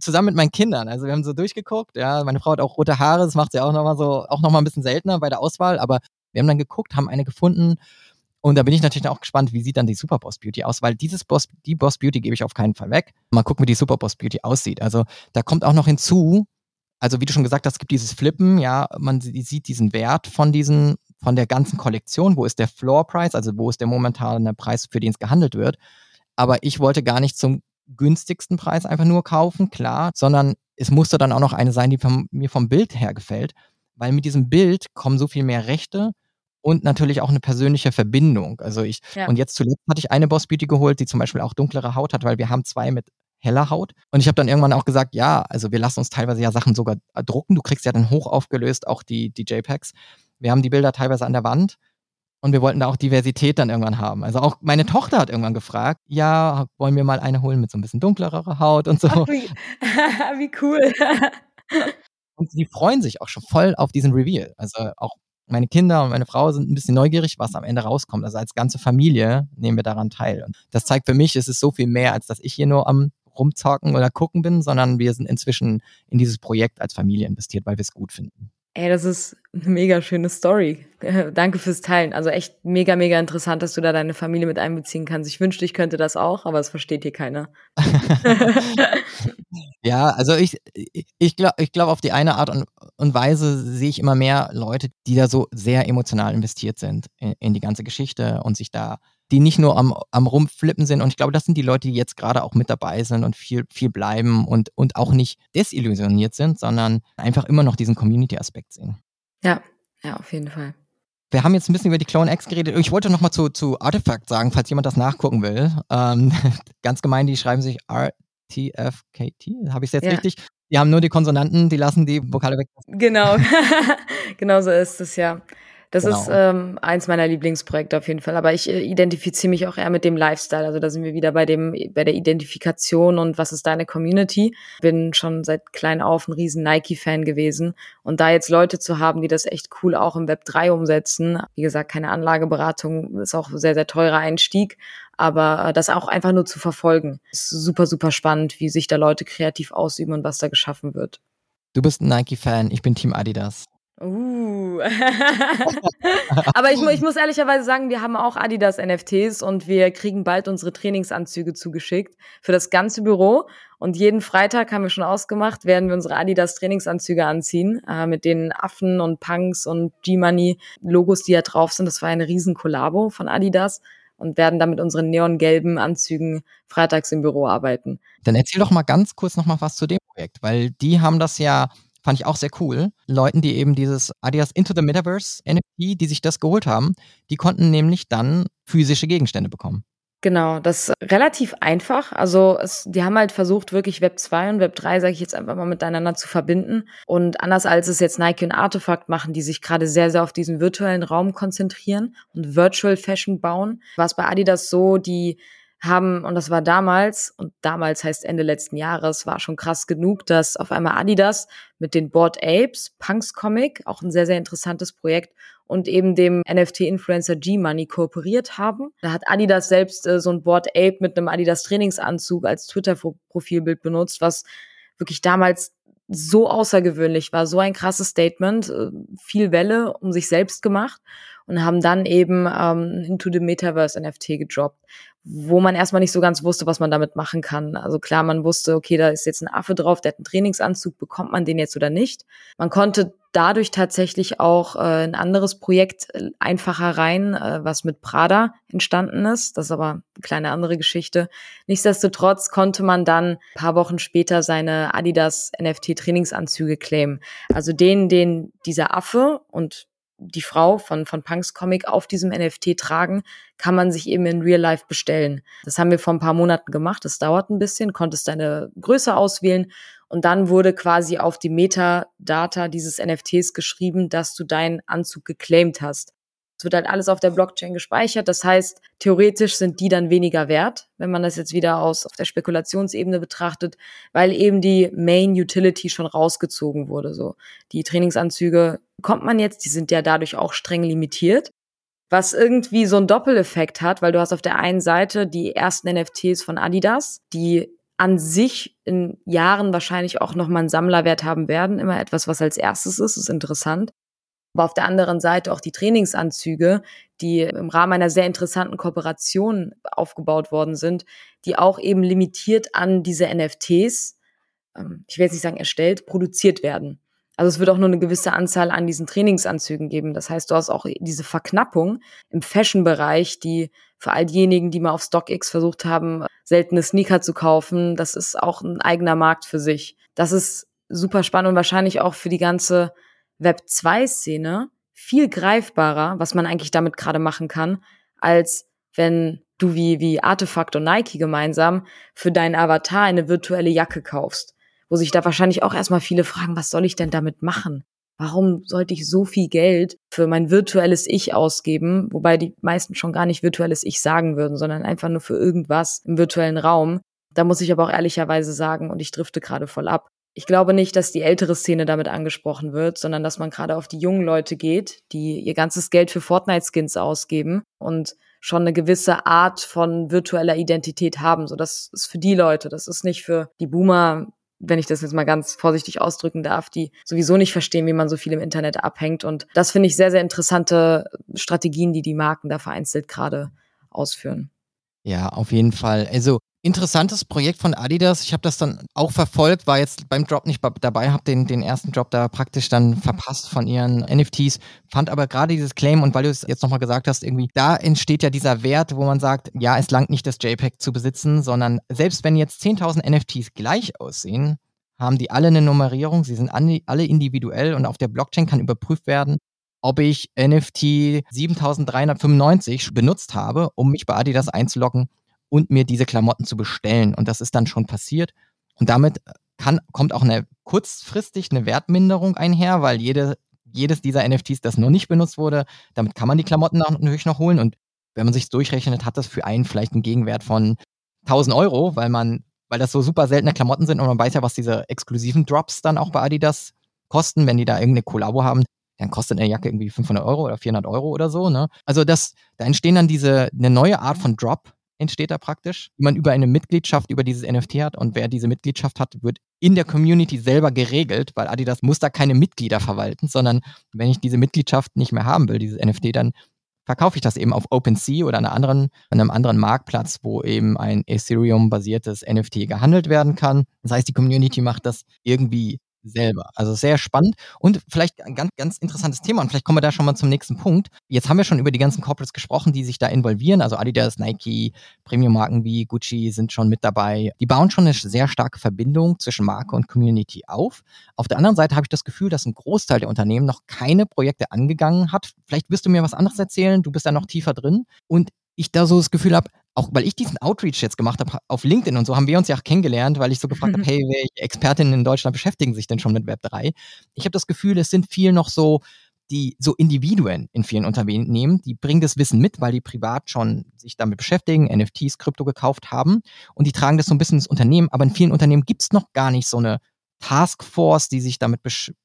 zusammen mit meinen Kindern. Also wir haben so durchgeguckt. Ja, meine Frau hat auch rote Haare, das macht sie auch nochmal so, auch nochmal ein bisschen seltener bei der Auswahl. Aber wir haben dann geguckt, haben eine gefunden. Und da bin ich natürlich auch gespannt, wie sieht dann die Super Boss Beauty aus, weil dieses Boss, die Boss Beauty gebe ich auf keinen Fall weg. Mal gucken, wie die Super Boss Beauty aussieht. Also da kommt auch noch hinzu, also wie du schon gesagt hast, es gibt dieses Flippen, ja, man sieht diesen Wert von diesen, von der ganzen Kollektion, wo ist der Floor Price, also wo ist der momentane Preis, für den es gehandelt wird. Aber ich wollte gar nicht zum günstigsten Preis einfach nur kaufen, klar, sondern es musste dann auch noch eine sein, die vom, mir vom Bild her gefällt, weil mit diesem Bild kommen so viel mehr Rechte und natürlich auch eine persönliche Verbindung. Also ich, ja. und jetzt zuletzt hatte ich eine Boss Beauty geholt, die zum Beispiel auch dunklere Haut hat, weil wir haben zwei mit heller Haut. Und ich habe dann irgendwann auch gesagt, ja, also wir lassen uns teilweise ja Sachen sogar drucken. Du kriegst ja dann hoch aufgelöst auch die, die JPEGs. Wir haben die Bilder teilweise an der Wand und wir wollten da auch Diversität dann irgendwann haben. Also auch meine Tochter hat irgendwann gefragt, ja, wollen wir mal eine holen mit so ein bisschen dunklerer Haut und so. Ach, wie, wie cool. und sie freuen sich auch schon voll auf diesen Reveal. Also auch meine Kinder und meine Frau sind ein bisschen neugierig, was am Ende rauskommt. Also als ganze Familie nehmen wir daran teil. Und das zeigt für mich, es ist so viel mehr, als dass ich hier nur am rumzocken oder gucken bin, sondern wir sind inzwischen in dieses Projekt als Familie investiert, weil wir es gut finden. Ey, das ist eine mega schöne Story. Danke fürs Teilen. Also echt mega, mega interessant, dass du da deine Familie mit einbeziehen kannst. Ich wünschte, ich könnte das auch, aber es versteht hier keiner. ja, also ich, ich glaube, ich glaub, auf die eine Art und, und Weise sehe ich immer mehr Leute, die da so sehr emotional investiert sind in, in die ganze Geschichte und sich da die nicht nur am, am Rumflippen sind. Und ich glaube, das sind die Leute, die jetzt gerade auch mit dabei sind und viel, viel bleiben und, und auch nicht desillusioniert sind, sondern einfach immer noch diesen Community-Aspekt sehen. Ja, ja, auf jeden Fall. Wir haben jetzt ein bisschen über die Clone X geredet. Ich wollte noch mal zu, zu Artifact sagen, falls jemand das nachgucken will. Ähm, ganz gemein, die schreiben sich RTFKT. Habe ich es jetzt ja. richtig? Die haben nur die Konsonanten, die lassen die Vokale weg. Genau, genau so ist es ja. Das genau. ist ähm, eins meiner Lieblingsprojekte auf jeden Fall. Aber ich äh, identifiziere mich auch eher mit dem Lifestyle. Also da sind wir wieder bei dem, bei der Identifikation und was ist deine Community. Bin schon seit klein auf ein riesen Nike-Fan gewesen. Und da jetzt Leute zu haben, die das echt cool auch im Web 3 umsetzen, wie gesagt, keine Anlageberatung, ist auch sehr, sehr teurer Einstieg. Aber äh, das auch einfach nur zu verfolgen, ist super, super spannend, wie sich da Leute kreativ ausüben und was da geschaffen wird. Du bist ein Nike-Fan, ich bin Team Adidas. Uh. Aber ich, ich, muss ehrlicherweise sagen, wir haben auch Adidas NFTs und wir kriegen bald unsere Trainingsanzüge zugeschickt für das ganze Büro. Und jeden Freitag haben wir schon ausgemacht, werden wir unsere Adidas Trainingsanzüge anziehen äh, mit den Affen und Punks und G-Money Logos, die da drauf sind. Das war eine riesen Kollabo von Adidas und werden dann mit unseren neongelben Anzügen freitags im Büro arbeiten. Dann erzähl doch mal ganz kurz noch mal was zu dem Projekt, weil die haben das ja fand ich auch sehr cool. Leuten, die eben dieses Adidas Into the Metaverse NFT, die sich das geholt haben, die konnten nämlich dann physische Gegenstände bekommen. Genau, das relativ einfach. Also es, die haben halt versucht, wirklich Web 2 und Web 3, sage ich jetzt einfach mal, miteinander zu verbinden. Und anders als es jetzt Nike und Artefakt machen, die sich gerade sehr, sehr auf diesen virtuellen Raum konzentrieren und Virtual Fashion bauen, war es bei Adidas so, die haben, und das war damals, und damals heißt Ende letzten Jahres, war schon krass genug, dass auf einmal Adidas mit den Board Apes, Punks Comic, auch ein sehr, sehr interessantes Projekt, und eben dem NFT-Influencer G-Money kooperiert haben. Da hat Adidas selbst äh, so ein Board Ape mit einem Adidas Trainingsanzug als Twitter-Profilbild benutzt, was wirklich damals so außergewöhnlich war, so ein krasses Statement, äh, viel Welle um sich selbst gemacht und haben dann eben ähm, Into the Metaverse NFT gedroppt wo man erstmal nicht so ganz wusste, was man damit machen kann. Also klar, man wusste, okay, da ist jetzt ein Affe drauf, der hat einen Trainingsanzug, bekommt man den jetzt oder nicht? Man konnte dadurch tatsächlich auch äh, ein anderes Projekt äh, einfacher rein, äh, was mit Prada entstanden ist. Das ist aber eine kleine andere Geschichte. Nichtsdestotrotz konnte man dann paar Wochen später seine Adidas NFT Trainingsanzüge claimen. Also den, den dieser Affe und die Frau von, von Punks Comic auf diesem NFT tragen, kann man sich eben in Real Life bestellen. Das haben wir vor ein paar Monaten gemacht. Das dauert ein bisschen, konntest deine Größe auswählen und dann wurde quasi auf die Metadata dieses NFTs geschrieben, dass du deinen Anzug geclaimed hast. Es wird halt alles auf der Blockchain gespeichert. Das heißt, theoretisch sind die dann weniger wert, wenn man das jetzt wieder aus auf der Spekulationsebene betrachtet, weil eben die Main Utility schon rausgezogen wurde. So die Trainingsanzüge kommt man jetzt, die sind ja dadurch auch streng limitiert, was irgendwie so einen Doppeleffekt hat, weil du hast auf der einen Seite die ersten NFTs von Adidas, die an sich in Jahren wahrscheinlich auch nochmal einen Sammlerwert haben werden. Immer etwas, was als erstes ist, ist interessant aber auf der anderen Seite auch die Trainingsanzüge, die im Rahmen einer sehr interessanten Kooperation aufgebaut worden sind, die auch eben limitiert an diese NFTs, ähm, ich will jetzt nicht sagen erstellt, produziert werden. Also es wird auch nur eine gewisse Anzahl an diesen Trainingsanzügen geben. Das heißt, du hast auch diese Verknappung im Fashion-Bereich, die für all diejenigen, die mal auf StockX versucht haben, seltene Sneaker zu kaufen, das ist auch ein eigener Markt für sich. Das ist super spannend und wahrscheinlich auch für die ganze Web2-Szene viel greifbarer, was man eigentlich damit gerade machen kann, als wenn du wie, wie Artefakt und Nike gemeinsam für deinen Avatar eine virtuelle Jacke kaufst. Wo sich da wahrscheinlich auch erstmal viele fragen, was soll ich denn damit machen? Warum sollte ich so viel Geld für mein virtuelles Ich ausgeben? Wobei die meisten schon gar nicht virtuelles Ich sagen würden, sondern einfach nur für irgendwas im virtuellen Raum. Da muss ich aber auch ehrlicherweise sagen, und ich drifte gerade voll ab, ich glaube nicht, dass die ältere Szene damit angesprochen wird, sondern dass man gerade auf die jungen Leute geht, die ihr ganzes Geld für Fortnite-Skins ausgeben und schon eine gewisse Art von virtueller Identität haben. So, das ist für die Leute, das ist nicht für die Boomer, wenn ich das jetzt mal ganz vorsichtig ausdrücken darf, die sowieso nicht verstehen, wie man so viel im Internet abhängt. Und das finde ich sehr, sehr interessante Strategien, die die Marken da vereinzelt gerade ausführen. Ja, auf jeden Fall. Also interessantes Projekt von Adidas. Ich habe das dann auch verfolgt, war jetzt beim Drop nicht dabei, habe den, den ersten Drop da praktisch dann verpasst von ihren NFTs, fand aber gerade dieses Claim und weil du es jetzt nochmal gesagt hast, irgendwie, da entsteht ja dieser Wert, wo man sagt, ja, es langt nicht das JPEG zu besitzen, sondern selbst wenn jetzt 10.000 NFTs gleich aussehen, haben die alle eine Nummerierung, sie sind alle individuell und auf der Blockchain kann überprüft werden, ob ich NFT 7395 benutzt habe, um mich bei Adidas einzuloggen und mir diese Klamotten zu bestellen. Und das ist dann schon passiert. Und damit äh, kann, kommt auch eine kurzfristig eine Wertminderung einher, weil jede, jedes dieser NFTs, das noch nicht benutzt wurde, damit kann man die Klamotten natürlich noch holen. Und wenn man sich durchrechnet, hat das für einen vielleicht einen Gegenwert von 1000 Euro, weil man, weil das so super seltene Klamotten sind und man weiß ja, was diese exklusiven Drops dann auch bei Adidas kosten, wenn die da irgendeine Kollabo haben, dann kostet eine Jacke irgendwie 500 Euro oder 400 Euro oder so. Ne? Also das, da entstehen dann diese eine neue Art von Drop, entsteht da praktisch, die man über eine Mitgliedschaft über dieses NFT hat und wer diese Mitgliedschaft hat, wird in der Community selber geregelt, weil Adidas muss da keine Mitglieder verwalten, sondern wenn ich diese Mitgliedschaft nicht mehr haben will, dieses NFT, dann verkaufe ich das eben auf OpenSea oder einer anderen, einem anderen Marktplatz, wo eben ein Ethereum-basiertes NFT gehandelt werden kann. Das heißt, die Community macht das irgendwie selber. Also sehr spannend und vielleicht ein ganz, ganz interessantes Thema und vielleicht kommen wir da schon mal zum nächsten Punkt. Jetzt haben wir schon über die ganzen Corporates gesprochen, die sich da involvieren. Also Adidas, Nike, Premium-Marken wie Gucci sind schon mit dabei. Die bauen schon eine sehr starke Verbindung zwischen Marke und Community auf. Auf der anderen Seite habe ich das Gefühl, dass ein Großteil der Unternehmen noch keine Projekte angegangen hat. Vielleicht wirst du mir was anderes erzählen, du bist da noch tiefer drin. Und ich da so das Gefühl habe, auch weil ich diesen Outreach jetzt gemacht habe auf LinkedIn und so, haben wir uns ja auch kennengelernt, weil ich so gefragt habe, hey, welche Expertinnen in Deutschland beschäftigen sich denn schon mit Web 3? Ich habe das Gefühl, es sind viel noch so die so Individuen in vielen Unternehmen, die bringen das Wissen mit, weil die privat schon sich damit beschäftigen, NFTs, Krypto gekauft haben und die tragen das so ein bisschen ins Unternehmen. Aber in vielen Unternehmen gibt es noch gar nicht so eine Taskforce, die sich damit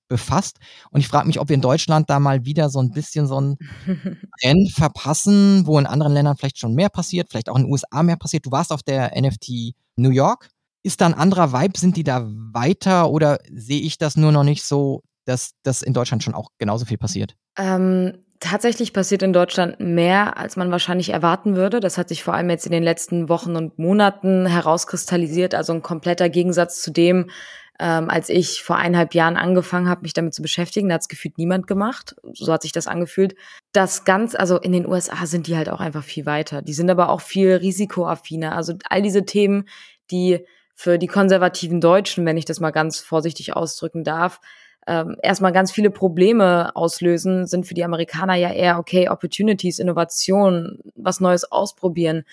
befasst. Und ich frage mich, ob wir in Deutschland da mal wieder so ein bisschen so ein Rennen verpassen, wo in anderen Ländern vielleicht schon mehr passiert, vielleicht auch in den USA mehr passiert. Du warst auf der NFT New York. Ist da ein anderer Vibe? Sind die da weiter oder sehe ich das nur noch nicht so, dass das in Deutschland schon auch genauso viel passiert? Ähm, tatsächlich passiert in Deutschland mehr, als man wahrscheinlich erwarten würde. Das hat sich vor allem jetzt in den letzten Wochen und Monaten herauskristallisiert. Also ein kompletter Gegensatz zu dem, ähm, als ich vor eineinhalb Jahren angefangen habe, mich damit zu beschäftigen, da hat es gefühlt niemand gemacht. So hat sich das angefühlt. Das ganz, also in den USA sind die halt auch einfach viel weiter. Die sind aber auch viel risikoaffiner. Also all diese Themen, die für die konservativen Deutschen, wenn ich das mal ganz vorsichtig ausdrücken darf, ähm, erstmal ganz viele Probleme auslösen, sind für die Amerikaner ja eher, okay, Opportunities, Innovation, was Neues ausprobieren,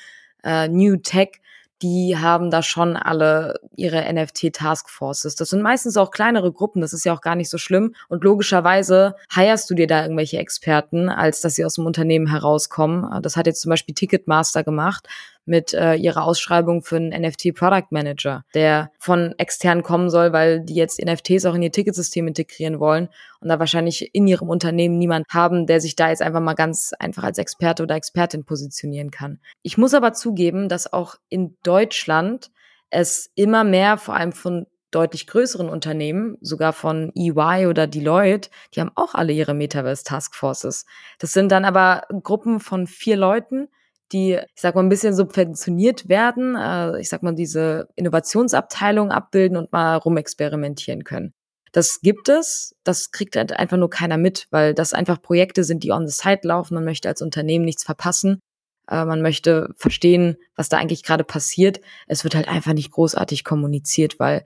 äh, New Tech die haben da schon alle ihre NFT-Taskforces. Das sind meistens auch kleinere Gruppen, das ist ja auch gar nicht so schlimm. Und logischerweise heierst du dir da irgendwelche Experten, als dass sie aus dem Unternehmen herauskommen. Das hat jetzt zum Beispiel Ticketmaster gemacht mit äh, ihrer Ausschreibung für einen NFT Product Manager, der von extern kommen soll, weil die jetzt NFTs auch in ihr Ticketsystem integrieren wollen und da wahrscheinlich in ihrem Unternehmen niemand haben, der sich da jetzt einfach mal ganz einfach als Experte oder Expertin positionieren kann. Ich muss aber zugeben, dass auch in Deutschland es immer mehr, vor allem von deutlich größeren Unternehmen, sogar von EY oder Deloitte, die haben auch alle ihre Metaverse Taskforces. Das sind dann aber Gruppen von vier Leuten, die, ich sag mal, ein bisschen subventioniert werden, äh, ich sag mal, diese Innovationsabteilung abbilden und mal rumexperimentieren können. Das gibt es, das kriegt halt einfach nur keiner mit, weil das einfach Projekte sind, die on the side laufen. Man möchte als Unternehmen nichts verpassen. Äh, man möchte verstehen, was da eigentlich gerade passiert. Es wird halt einfach nicht großartig kommuniziert, weil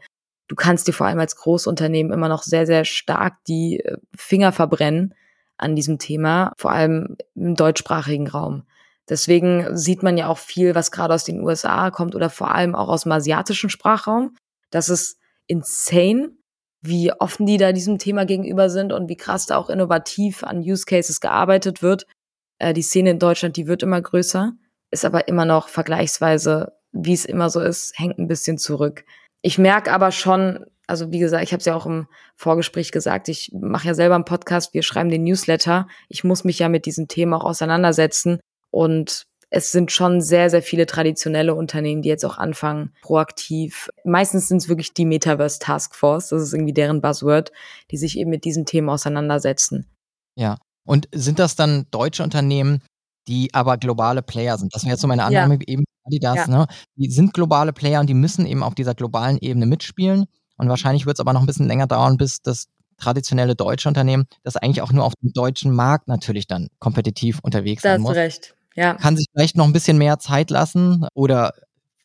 du kannst dir vor allem als Großunternehmen immer noch sehr, sehr stark die äh, Finger verbrennen an diesem Thema, vor allem im deutschsprachigen Raum. Deswegen sieht man ja auch viel, was gerade aus den USA kommt oder vor allem auch aus dem asiatischen Sprachraum. Das ist insane, wie offen die da diesem Thema gegenüber sind und wie krass da auch innovativ an Use Cases gearbeitet wird. Äh, die Szene in Deutschland, die wird immer größer, ist aber immer noch vergleichsweise, wie es immer so ist, hängt ein bisschen zurück. Ich merke aber schon, also wie gesagt, ich habe es ja auch im Vorgespräch gesagt, ich mache ja selber einen Podcast, wir schreiben den Newsletter. Ich muss mich ja mit diesem Thema auch auseinandersetzen und es sind schon sehr, sehr viele traditionelle Unternehmen, die jetzt auch anfangen, proaktiv. Meistens sind es wirklich die Metaverse Task Force, das ist irgendwie deren Buzzword, die sich eben mit diesen Themen auseinandersetzen. Ja. Und sind das dann deutsche Unternehmen, die aber globale Player sind? Das wäre jetzt so meine Annahme ja. eben Adidas, ja. ne? Die sind globale Player und die müssen eben auf dieser globalen Ebene mitspielen. Und wahrscheinlich wird es aber noch ein bisschen länger dauern, bis das traditionelle deutsche Unternehmen, das eigentlich auch nur auf dem deutschen Markt natürlich dann kompetitiv unterwegs da sein muss. Da hast du recht ja. kann sich vielleicht noch ein bisschen mehr Zeit lassen oder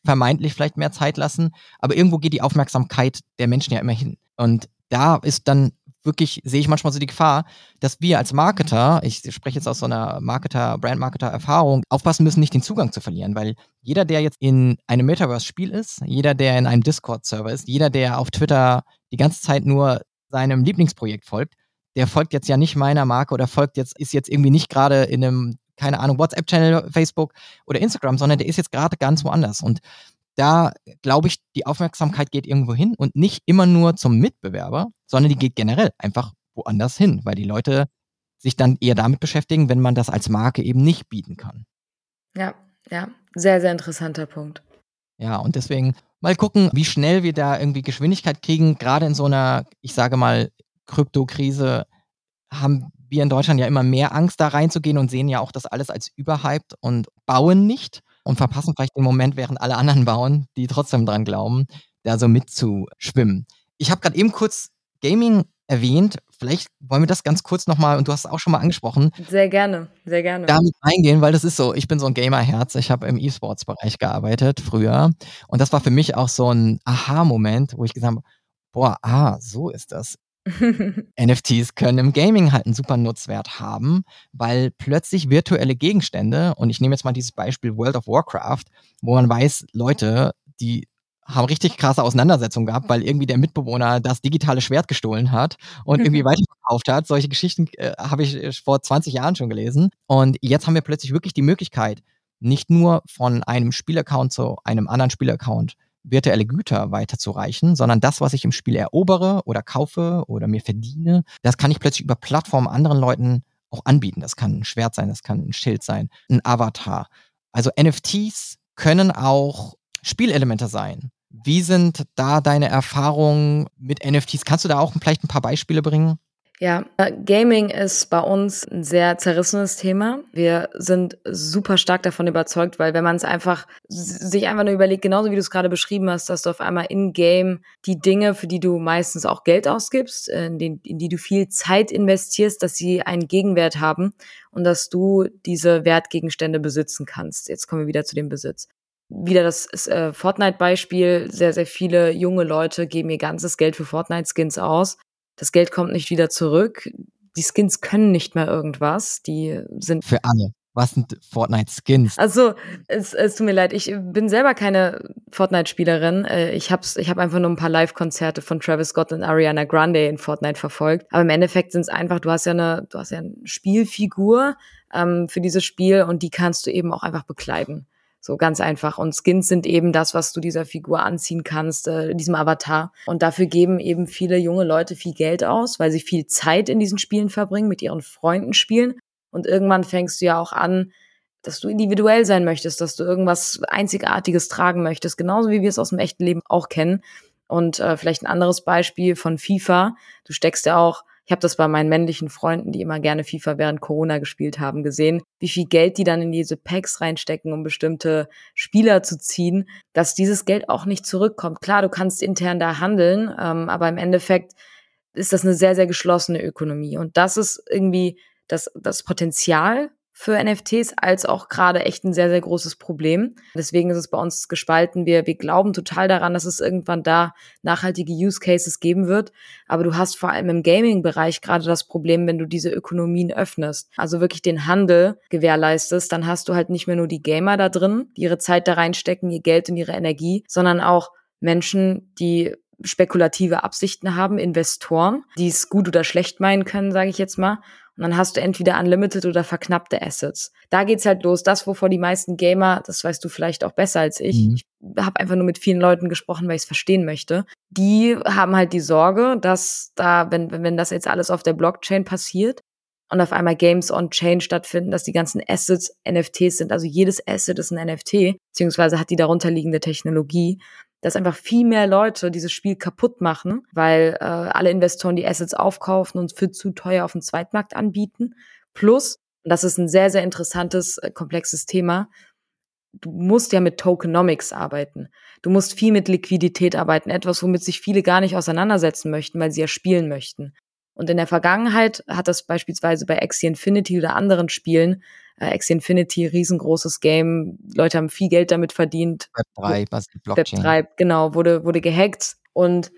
vermeintlich vielleicht mehr Zeit lassen, aber irgendwo geht die Aufmerksamkeit der Menschen ja immer hin. Und da ist dann wirklich, sehe ich manchmal so die Gefahr, dass wir als Marketer, ich spreche jetzt aus so einer Marketer, Brand-Marketer-Erfahrung, aufpassen müssen, nicht den Zugang zu verlieren, weil jeder, der jetzt in einem Metaverse-Spiel ist, jeder, der in einem Discord-Server ist, jeder, der auf Twitter die ganze Zeit nur seinem Lieblingsprojekt folgt, der folgt jetzt ja nicht meiner Marke oder folgt jetzt, ist jetzt irgendwie nicht gerade in einem keine Ahnung, WhatsApp-Channel, Facebook oder Instagram, sondern der ist jetzt gerade ganz woanders. Und da glaube ich, die Aufmerksamkeit geht irgendwo hin und nicht immer nur zum Mitbewerber, sondern die geht generell einfach woanders hin, weil die Leute sich dann eher damit beschäftigen, wenn man das als Marke eben nicht bieten kann. Ja, ja, sehr, sehr interessanter Punkt. Ja, und deswegen mal gucken, wie schnell wir da irgendwie Geschwindigkeit kriegen. Gerade in so einer, ich sage mal, Kryptokrise haben wir in Deutschland ja immer mehr Angst, da reinzugehen und sehen ja auch das alles als überhyped und bauen nicht und verpassen vielleicht den Moment, während alle anderen bauen, die trotzdem dran glauben, da so mitzuschwimmen. Ich habe gerade eben kurz Gaming erwähnt. Vielleicht wollen wir das ganz kurz nochmal, und du hast es auch schon mal angesprochen. Sehr gerne, sehr gerne. Damit eingehen, weil das ist so, ich bin so ein Gamer-Herz. Ich habe im E-Sports-Bereich gearbeitet früher. Und das war für mich auch so ein Aha-Moment, wo ich gesagt habe, boah, ah, so ist das. NFTs können im Gaming halt einen super Nutzwert haben, weil plötzlich virtuelle Gegenstände, und ich nehme jetzt mal dieses Beispiel World of Warcraft, wo man weiß, Leute, die haben richtig krasse Auseinandersetzungen gehabt, weil irgendwie der Mitbewohner das digitale Schwert gestohlen hat und irgendwie weiterverkauft hat. Solche Geschichten äh, habe ich äh, vor 20 Jahren schon gelesen. Und jetzt haben wir plötzlich wirklich die Möglichkeit, nicht nur von einem Spielaccount zu einem anderen Spielaccount virtuelle Güter weiterzureichen, sondern das, was ich im Spiel erobere oder kaufe oder mir verdiene, das kann ich plötzlich über Plattformen anderen Leuten auch anbieten. Das kann ein Schwert sein, das kann ein Schild sein, ein Avatar. Also NFTs können auch Spielelemente sein. Wie sind da deine Erfahrungen mit NFTs? Kannst du da auch vielleicht ein paar Beispiele bringen? Ja, äh, Gaming ist bei uns ein sehr zerrissenes Thema. Wir sind super stark davon überzeugt, weil wenn man es einfach sich einfach nur überlegt, genauso wie du es gerade beschrieben hast, dass du auf einmal in Game die Dinge, für die du meistens auch Geld ausgibst, in, den, in die du viel Zeit investierst, dass sie einen Gegenwert haben und dass du diese Wertgegenstände besitzen kannst. Jetzt kommen wir wieder zu dem Besitz wieder das äh, Fortnite-Beispiel. Sehr, sehr viele junge Leute geben ihr ganzes Geld für Fortnite-Skins aus. Das Geld kommt nicht wieder zurück. Die Skins können nicht mehr irgendwas. Die sind. Für alle. Was sind Fortnite-Skins? Also, es, es tut mir leid, ich bin selber keine Fortnite-Spielerin. Äh, ich habe ich hab einfach nur ein paar Live-Konzerte von Travis Scott und Ariana Grande in Fortnite verfolgt. Aber im Endeffekt sind es einfach, du hast ja eine, du hast ja eine Spielfigur ähm, für dieses Spiel und die kannst du eben auch einfach bekleiden. So ganz einfach. Und Skins sind eben das, was du dieser Figur anziehen kannst, äh, diesem Avatar. Und dafür geben eben viele junge Leute viel Geld aus, weil sie viel Zeit in diesen Spielen verbringen, mit ihren Freunden spielen. Und irgendwann fängst du ja auch an, dass du individuell sein möchtest, dass du irgendwas Einzigartiges tragen möchtest, genauso wie wir es aus dem echten Leben auch kennen. Und äh, vielleicht ein anderes Beispiel von FIFA. Du steckst ja auch ich habe das bei meinen männlichen Freunden, die immer gerne FIFA während Corona gespielt haben, gesehen, wie viel Geld die dann in diese Packs reinstecken, um bestimmte Spieler zu ziehen, dass dieses Geld auch nicht zurückkommt. Klar, du kannst intern da handeln, ähm, aber im Endeffekt ist das eine sehr, sehr geschlossene Ökonomie. Und das ist irgendwie das, das Potenzial für NFTs als auch gerade echt ein sehr, sehr großes Problem. Deswegen ist es bei uns gespalten. Wir, wir glauben total daran, dass es irgendwann da nachhaltige Use Cases geben wird. Aber du hast vor allem im Gaming-Bereich gerade das Problem, wenn du diese Ökonomien öffnest, also wirklich den Handel gewährleistest, dann hast du halt nicht mehr nur die Gamer da drin, die ihre Zeit da reinstecken, ihr Geld und ihre Energie, sondern auch Menschen, die spekulative Absichten haben, Investoren, die es gut oder schlecht meinen können, sage ich jetzt mal. Und dann hast du entweder unlimited oder verknappte Assets. Da geht's halt los. Das, wovor die meisten Gamer, das weißt du vielleicht auch besser als ich, mhm. ich habe einfach nur mit vielen Leuten gesprochen, weil ich es verstehen möchte. Die haben halt die Sorge, dass da, wenn, wenn das jetzt alles auf der Blockchain passiert, und auf einmal Games on Chain stattfinden, dass die ganzen Assets NFTs sind. Also jedes Asset ist ein NFT, beziehungsweise hat die darunterliegende Technologie dass einfach viel mehr Leute dieses Spiel kaputt machen, weil äh, alle Investoren die Assets aufkaufen und für zu teuer auf dem Zweitmarkt anbieten. Plus, und das ist ein sehr, sehr interessantes, äh, komplexes Thema, du musst ja mit Tokenomics arbeiten. Du musst viel mit Liquidität arbeiten, etwas, womit sich viele gar nicht auseinandersetzen möchten, weil sie ja spielen möchten. Und in der Vergangenheit hat das beispielsweise bei Axie Infinity oder anderen Spielen äh, Infinity, riesengroßes Game. Leute haben viel Geld damit verdient. Web 3, was Blockchain. Web 3, genau, wurde, wurde gehackt. Und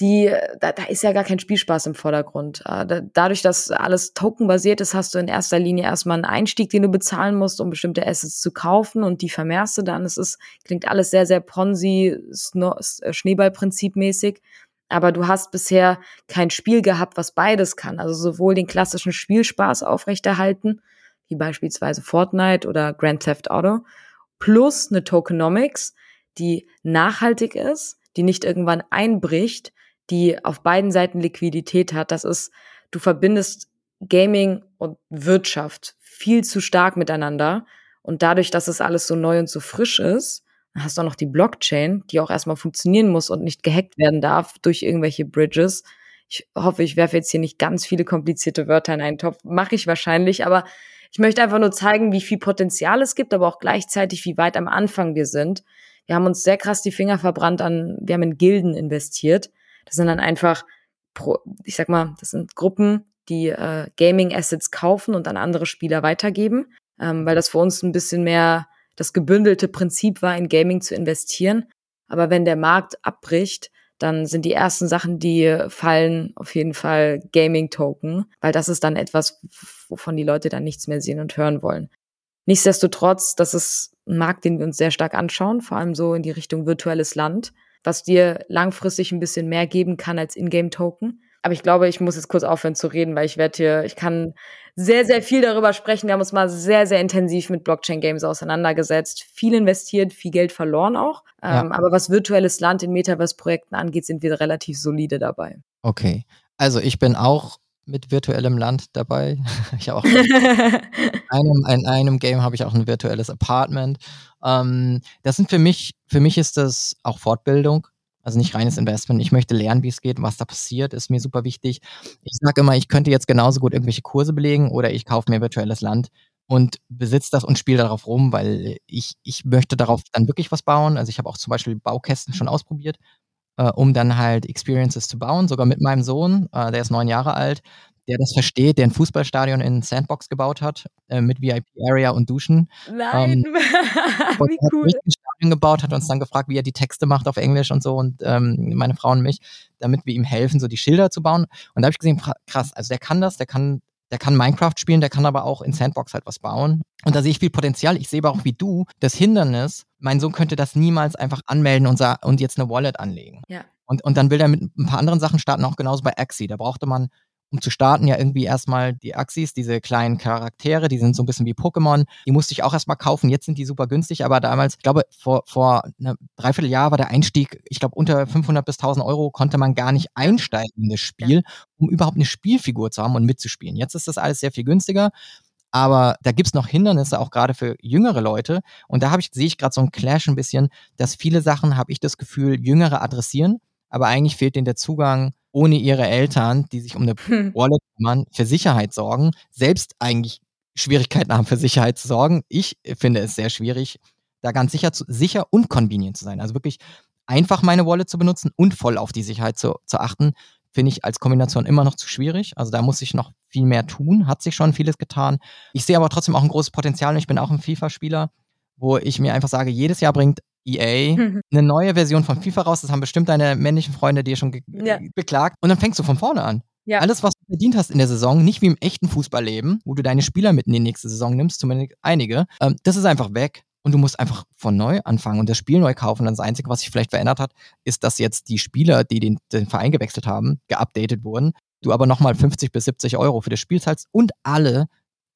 die, da, da ist ja gar kein Spielspaß im Vordergrund. Äh, da, dadurch, dass alles tokenbasiert ist, hast du in erster Linie erstmal einen Einstieg, den du bezahlen musst, um bestimmte Assets zu kaufen und die vermehrst du dann. Es ist, klingt alles sehr, sehr Ponzi, äh, Schneeballprinzip mäßig. Aber du hast bisher kein Spiel gehabt, was beides kann. Also sowohl den klassischen Spielspaß aufrechterhalten, wie beispielsweise Fortnite oder Grand Theft Auto, plus eine Tokenomics, die nachhaltig ist, die nicht irgendwann einbricht, die auf beiden Seiten Liquidität hat. Das ist, du verbindest Gaming und Wirtschaft viel zu stark miteinander. Und dadurch, dass es alles so neu und so frisch ist, hast du auch noch die Blockchain, die auch erstmal funktionieren muss und nicht gehackt werden darf durch irgendwelche Bridges. Ich hoffe, ich werfe jetzt hier nicht ganz viele komplizierte Wörter in einen Topf. Mache ich wahrscheinlich, aber ich möchte einfach nur zeigen, wie viel Potenzial es gibt, aber auch gleichzeitig, wie weit am Anfang wir sind. Wir haben uns sehr krass die Finger verbrannt an, wir haben in Gilden investiert. Das sind dann einfach, ich sag mal, das sind Gruppen, die äh, Gaming-Assets kaufen und an andere Spieler weitergeben, ähm, weil das für uns ein bisschen mehr das gebündelte Prinzip war, in Gaming zu investieren. Aber wenn der Markt abbricht, dann sind die ersten Sachen, die fallen, auf jeden Fall Gaming-Token, weil das ist dann etwas, wovon die Leute dann nichts mehr sehen und hören wollen. Nichtsdestotrotz, das ist ein Markt, den wir uns sehr stark anschauen, vor allem so in die Richtung virtuelles Land. was dir langfristig ein bisschen mehr geben kann als Ingame-Token. Aber ich glaube, ich muss jetzt kurz aufhören zu reden, weil ich werde hier, ich kann sehr, sehr viel darüber sprechen. Wir haben uns mal sehr, sehr intensiv mit Blockchain-Games auseinandergesetzt, viel investiert, viel Geld verloren auch. Ja. Ähm, aber was virtuelles Land in Metaverse-Projekten angeht, sind wir relativ solide dabei. Okay. Also ich bin auch mit virtuellem Land dabei. Ich habe auch in einem, in einem Game habe ich auch ein virtuelles Apartment. Ähm, das sind für mich, für mich ist das auch Fortbildung. Also nicht reines Investment. Ich möchte lernen, wie es geht, was da passiert, ist mir super wichtig. Ich sage immer, ich könnte jetzt genauso gut irgendwelche Kurse belegen oder ich kaufe mir virtuelles Land und besitze das und spiele darauf rum, weil ich, ich möchte darauf dann wirklich was bauen. Also ich habe auch zum Beispiel Baukästen schon ausprobiert, äh, um dann halt Experiences zu bauen, sogar mit meinem Sohn, äh, der ist neun Jahre alt der das versteht, der ein Fußballstadion in Sandbox gebaut hat, äh, mit VIP-Area und Duschen. Nein, ähm, wie cool. Hat ein Stadion gebaut, hat uns dann gefragt, wie er die Texte macht auf Englisch und so und ähm, meine Frau und mich, damit wir ihm helfen, so die Schilder zu bauen. Und da habe ich gesehen, krass, also der kann das, der kann der kann Minecraft spielen, der kann aber auch in Sandbox halt was bauen. Und da sehe ich viel Potenzial. Ich sehe aber auch wie du das Hindernis, mein Sohn könnte das niemals einfach anmelden und, und jetzt eine Wallet anlegen. Ja. Und, und dann will er mit ein paar anderen Sachen starten, auch genauso bei Axie. Da brauchte man um zu starten, ja irgendwie erstmal die Axis, diese kleinen Charaktere, die sind so ein bisschen wie Pokémon. Die musste ich auch erstmal kaufen. Jetzt sind die super günstig, aber damals, ich glaube, vor, vor einem Dreivierteljahr war der Einstieg, ich glaube, unter 500 bis 1000 Euro konnte man gar nicht einsteigen in das Spiel, um überhaupt eine Spielfigur zu haben und mitzuspielen. Jetzt ist das alles sehr viel günstiger. Aber da gibt es noch Hindernisse, auch gerade für jüngere Leute. Und da ich, sehe ich gerade so einen Clash ein bisschen, dass viele Sachen, habe ich das Gefühl, Jüngere adressieren, aber eigentlich fehlt denen der Zugang ohne ihre Eltern, die sich um eine hm. Wallet kümmern, für Sicherheit sorgen, selbst eigentlich Schwierigkeiten haben, für Sicherheit zu sorgen. Ich finde es sehr schwierig, da ganz sicher, zu, sicher und convenient zu sein. Also wirklich einfach meine Wallet zu benutzen und voll auf die Sicherheit zu, zu achten, finde ich als Kombination immer noch zu schwierig. Also da muss ich noch viel mehr tun, hat sich schon vieles getan. Ich sehe aber trotzdem auch ein großes Potenzial und ich bin auch ein FIFA-Spieler, wo ich mir einfach sage, jedes Jahr bringt EA eine neue Version von FIFA raus. Das haben bestimmt deine männlichen Freunde dir schon ja. beklagt. Und dann fängst du von vorne an. Ja. Alles, was du verdient hast in der Saison, nicht wie im echten Fußballleben, wo du deine Spieler mit in die nächste Saison nimmst, zumindest einige, ähm, das ist einfach weg. Und du musst einfach von neu anfangen und das Spiel neu kaufen. Und das Einzige, was sich vielleicht verändert hat, ist, dass jetzt die Spieler, die den, den Verein gewechselt haben, geupdatet wurden. Du aber nochmal 50 bis 70 Euro für das Spiel zahlst und alle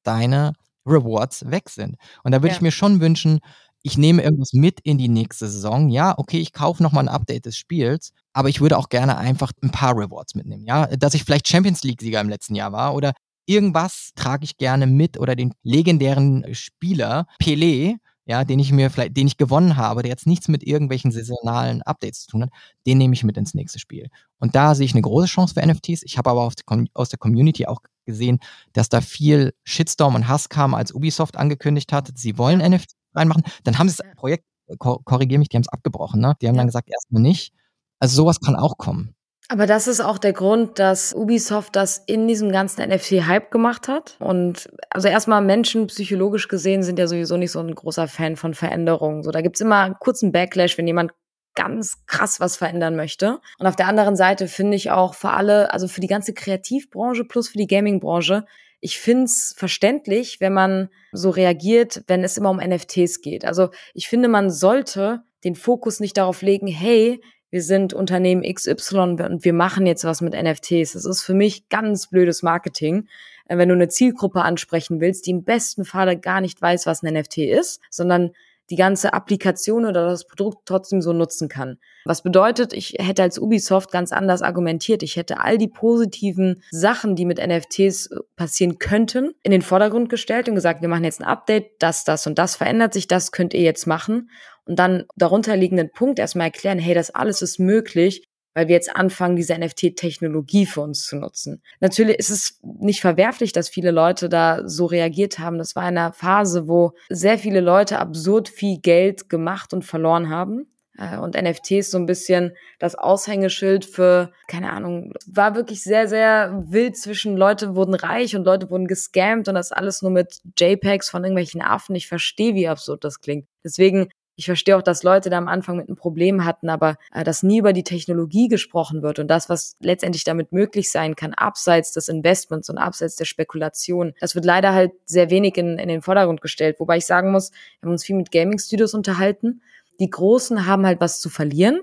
deine Rewards weg sind. Und da würde ja. ich mir schon wünschen, ich nehme irgendwas mit in die nächste Saison. Ja, okay, ich kaufe nochmal ein Update des Spiels, aber ich würde auch gerne einfach ein paar Rewards mitnehmen. Ja, dass ich vielleicht Champions League-Sieger im letzten Jahr war oder irgendwas trage ich gerne mit oder den legendären Spieler Pelé, ja, den ich mir vielleicht, den ich gewonnen habe, der jetzt nichts mit irgendwelchen saisonalen Updates zu tun hat, den nehme ich mit ins nächste Spiel. Und da sehe ich eine große Chance für NFTs. Ich habe aber aus der Community auch gesehen, dass da viel Shitstorm und Hass kam, als Ubisoft angekündigt hat, sie wollen NFTs reinmachen. Dann haben sie das Projekt, äh, korrigiere mich, die haben es abgebrochen, ne? Die haben dann gesagt, erstmal nicht. Also sowas kann auch kommen. Aber das ist auch der Grund, dass Ubisoft das in diesem ganzen NFT-Hype gemacht hat. Und also erstmal Menschen psychologisch gesehen sind ja sowieso nicht so ein großer Fan von Veränderungen. So, da gibt's immer einen kurzen Backlash, wenn jemand ganz krass was verändern möchte. Und auf der anderen Seite finde ich auch für alle, also für die ganze Kreativbranche plus für die Gaming-Branche, ich find's verständlich, wenn man so reagiert, wenn es immer um NFTs geht. Also ich finde, man sollte den Fokus nicht darauf legen, hey, wir sind Unternehmen XY und wir machen jetzt was mit NFTs. Das ist für mich ganz blödes Marketing, äh, wenn du eine Zielgruppe ansprechen willst, die im besten Falle gar nicht weiß, was ein NFT ist, sondern die ganze Applikation oder das Produkt trotzdem so nutzen kann. Was bedeutet, ich hätte als Ubisoft ganz anders argumentiert. Ich hätte all die positiven Sachen, die mit NFTs äh, passieren könnten, in den Vordergrund gestellt und gesagt, wir machen jetzt ein Update, das, das und das verändert sich, das könnt ihr jetzt machen. Und dann darunterliegenden Punkt erstmal erklären, hey, das alles ist möglich, weil wir jetzt anfangen, diese NFT-Technologie für uns zu nutzen. Natürlich ist es nicht verwerflich, dass viele Leute da so reagiert haben. Das war eine Phase, wo sehr viele Leute absurd viel Geld gemacht und verloren haben. Äh, und NFTs so ein bisschen das Aushängeschild für, keine Ahnung, war wirklich sehr, sehr wild zwischen Leute wurden reich und Leute wurden gescammt und das alles nur mit JPEGs von irgendwelchen Affen. Ich verstehe, wie absurd das klingt. Deswegen ich verstehe auch, dass Leute da am Anfang mit einem Problem hatten, aber äh, dass nie über die Technologie gesprochen wird und das, was letztendlich damit möglich sein kann, abseits des Investments und abseits der Spekulation, das wird leider halt sehr wenig in, in den Vordergrund gestellt. Wobei ich sagen muss, wir haben uns viel mit Gaming-Studios unterhalten. Die Großen haben halt was zu verlieren.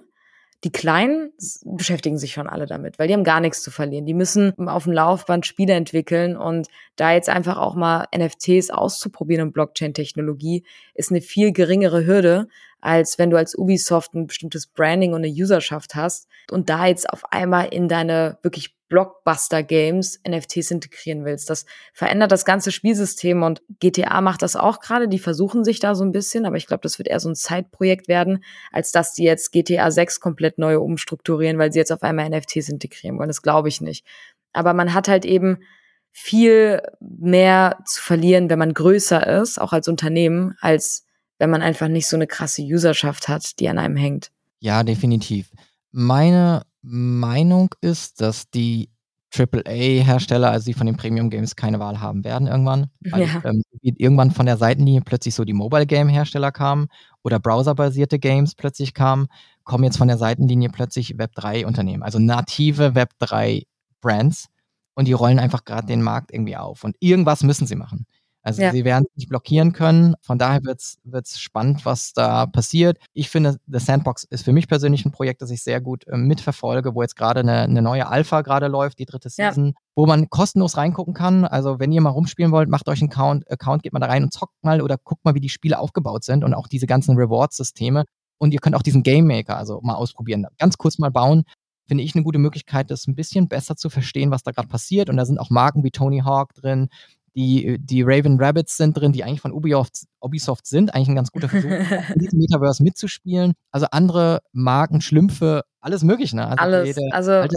Die Kleinen beschäftigen sich schon alle damit, weil die haben gar nichts zu verlieren. Die müssen auf dem Laufband Spiele entwickeln und da jetzt einfach auch mal NFTs auszuprobieren und Blockchain-Technologie ist eine viel geringere Hürde, als wenn du als Ubisoft ein bestimmtes Branding und eine Userschaft hast und da jetzt auf einmal in deine wirklich Blockbuster-Games NFTs integrieren willst. Das verändert das ganze Spielsystem und GTA macht das auch gerade. Die versuchen sich da so ein bisschen, aber ich glaube, das wird eher so ein Zeitprojekt werden, als dass die jetzt GTA 6 komplett neu umstrukturieren, weil sie jetzt auf einmal NFTs integrieren wollen. Das glaube ich nicht. Aber man hat halt eben viel mehr zu verlieren, wenn man größer ist, auch als Unternehmen, als wenn man einfach nicht so eine krasse Userschaft hat, die an einem hängt. Ja, definitiv. Meine Meinung ist, dass die AAA-Hersteller, also die von den Premium-Games, keine Wahl haben werden irgendwann. Weil ja. ähm, irgendwann von der Seitenlinie plötzlich so die Mobile-Game-Hersteller kamen oder browserbasierte Games plötzlich kamen, kommen jetzt von der Seitenlinie plötzlich Web3-Unternehmen, also native Web3-Brands und die rollen einfach gerade den Markt irgendwie auf. Und irgendwas müssen sie machen. Also ja. sie werden es nicht blockieren können. Von daher wird es spannend, was da passiert. Ich finde, The Sandbox ist für mich persönlich ein Projekt, das ich sehr gut äh, mitverfolge, wo jetzt gerade eine, eine neue Alpha gerade läuft, die dritte Season, ja. wo man kostenlos reingucken kann. Also wenn ihr mal rumspielen wollt, macht euch einen Account, Account, geht mal da rein und zockt mal oder guckt mal, wie die Spiele aufgebaut sind und auch diese ganzen Reward-Systeme. Und ihr könnt auch diesen Game Maker also mal ausprobieren. Ganz kurz mal bauen finde ich eine gute Möglichkeit, das ein bisschen besser zu verstehen, was da gerade passiert. Und da sind auch Marken wie Tony Hawk drin, die, die Raven Rabbits sind drin, die eigentlich von Ubisoft, Ubisoft sind. Eigentlich ein ganz guter Versuch, in diesem Metaverse mitzuspielen. Also andere Marken, Schlümpfe, alles mögliche. Ne? Also alles. Jede, also äh,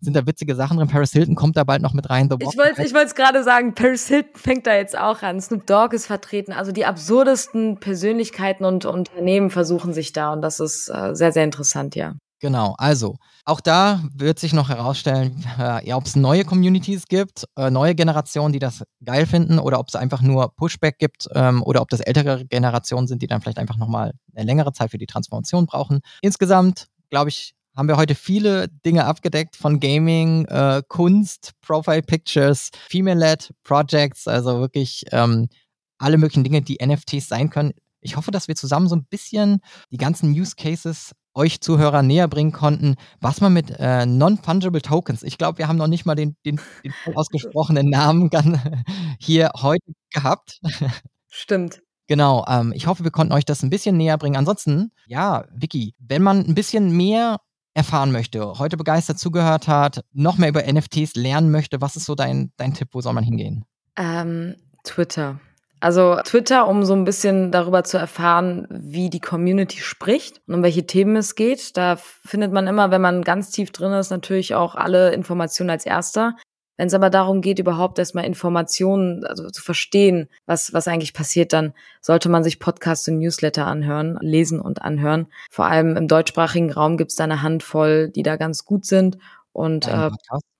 sind da witzige Sachen drin. Paris Hilton kommt da bald noch mit rein. Ich wollte ich es gerade sagen, Paris Hilton fängt da jetzt auch an. Snoop Dogg ist vertreten. Also die absurdesten Persönlichkeiten und Unternehmen versuchen sich da und das ist äh, sehr, sehr interessant, ja. Genau, also auch da wird sich noch herausstellen, äh, ob es neue Communities gibt, äh, neue Generationen, die das geil finden, oder ob es einfach nur Pushback gibt ähm, oder ob das ältere Generationen sind, die dann vielleicht einfach nochmal eine längere Zeit für die Transformation brauchen. Insgesamt, glaube ich, haben wir heute viele Dinge abgedeckt von Gaming, äh, Kunst, Profile Pictures, Female-led Projects, also wirklich ähm, alle möglichen Dinge, die NFTs sein können. Ich hoffe, dass wir zusammen so ein bisschen die ganzen Use Cases euch Zuhörer näher bringen konnten, was man mit äh, Non-Fungible Tokens, ich glaube, wir haben noch nicht mal den, den, den ausgesprochenen Namen hier heute gehabt. Stimmt. Genau, ähm, ich hoffe, wir konnten euch das ein bisschen näher bringen. Ansonsten, ja, Vicky, wenn man ein bisschen mehr erfahren möchte, heute begeistert zugehört hat, noch mehr über NFTs lernen möchte, was ist so dein, dein Tipp, wo soll man hingehen? Ähm, Twitter. Also Twitter, um so ein bisschen darüber zu erfahren, wie die Community spricht und um welche Themen es geht. Da findet man immer, wenn man ganz tief drin ist, natürlich auch alle Informationen als erster. Wenn es aber darum geht, überhaupt erstmal Informationen also zu verstehen, was, was eigentlich passiert, dann sollte man sich Podcasts und Newsletter anhören, lesen und anhören. Vor allem im deutschsprachigen Raum gibt es da eine Handvoll, die da ganz gut sind. Und äh,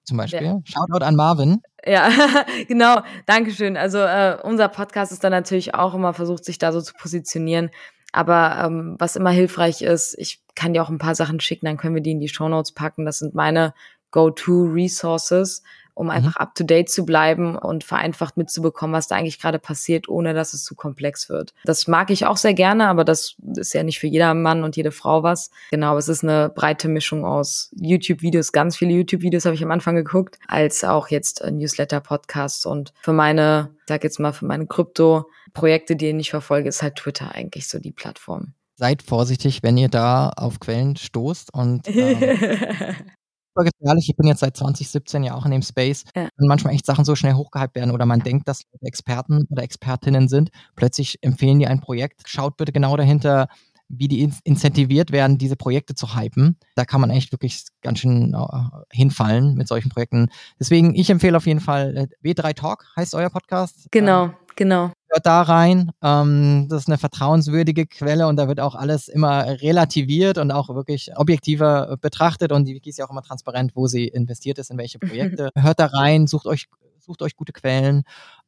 zum Beispiel. Ja. Shoutout an Marvin. Ja, genau. Dankeschön. Also äh, unser Podcast ist dann natürlich auch immer versucht, sich da so zu positionieren. Aber ähm, was immer hilfreich ist, ich kann dir auch ein paar Sachen schicken, dann können wir die in die Show Notes packen. Das sind meine Go-To-Resources, um mhm. einfach up to date zu bleiben und vereinfacht mitzubekommen, was da eigentlich gerade passiert, ohne dass es zu komplex wird. Das mag ich auch sehr gerne, aber das ist ja nicht für jeder Mann und jede Frau was. Genau, es ist eine breite Mischung aus YouTube-Videos, ganz viele YouTube-Videos habe ich am Anfang geguckt, als auch jetzt Newsletter-Podcasts und für meine, ich sag jetzt mal, für meine Krypto-Projekte, die ich verfolge, ist halt Twitter eigentlich so die Plattform. Seid vorsichtig, wenn ihr da auf Quellen stoßt und ähm, super gefährlich. Ich bin jetzt seit 2017 ja auch in dem Space. Ja. Und manchmal echt Sachen so schnell hochgehypt werden oder man denkt, dass Experten oder Expertinnen sind. Plötzlich empfehlen die ein Projekt. Schaut bitte genau dahinter, wie die incentiviert werden, diese Projekte zu hypen. Da kann man echt wirklich ganz schön uh, hinfallen mit solchen Projekten. Deswegen, ich empfehle auf jeden Fall äh, W3 Talk heißt euer Podcast. Genau, ähm, genau hört da rein. Ähm, das ist eine vertrauenswürdige Quelle und da wird auch alles immer relativiert und auch wirklich objektiver betrachtet und die Wiki ist ja auch immer transparent, wo sie investiert ist, in welche Projekte. hört da rein, sucht euch, sucht euch gute Quellen.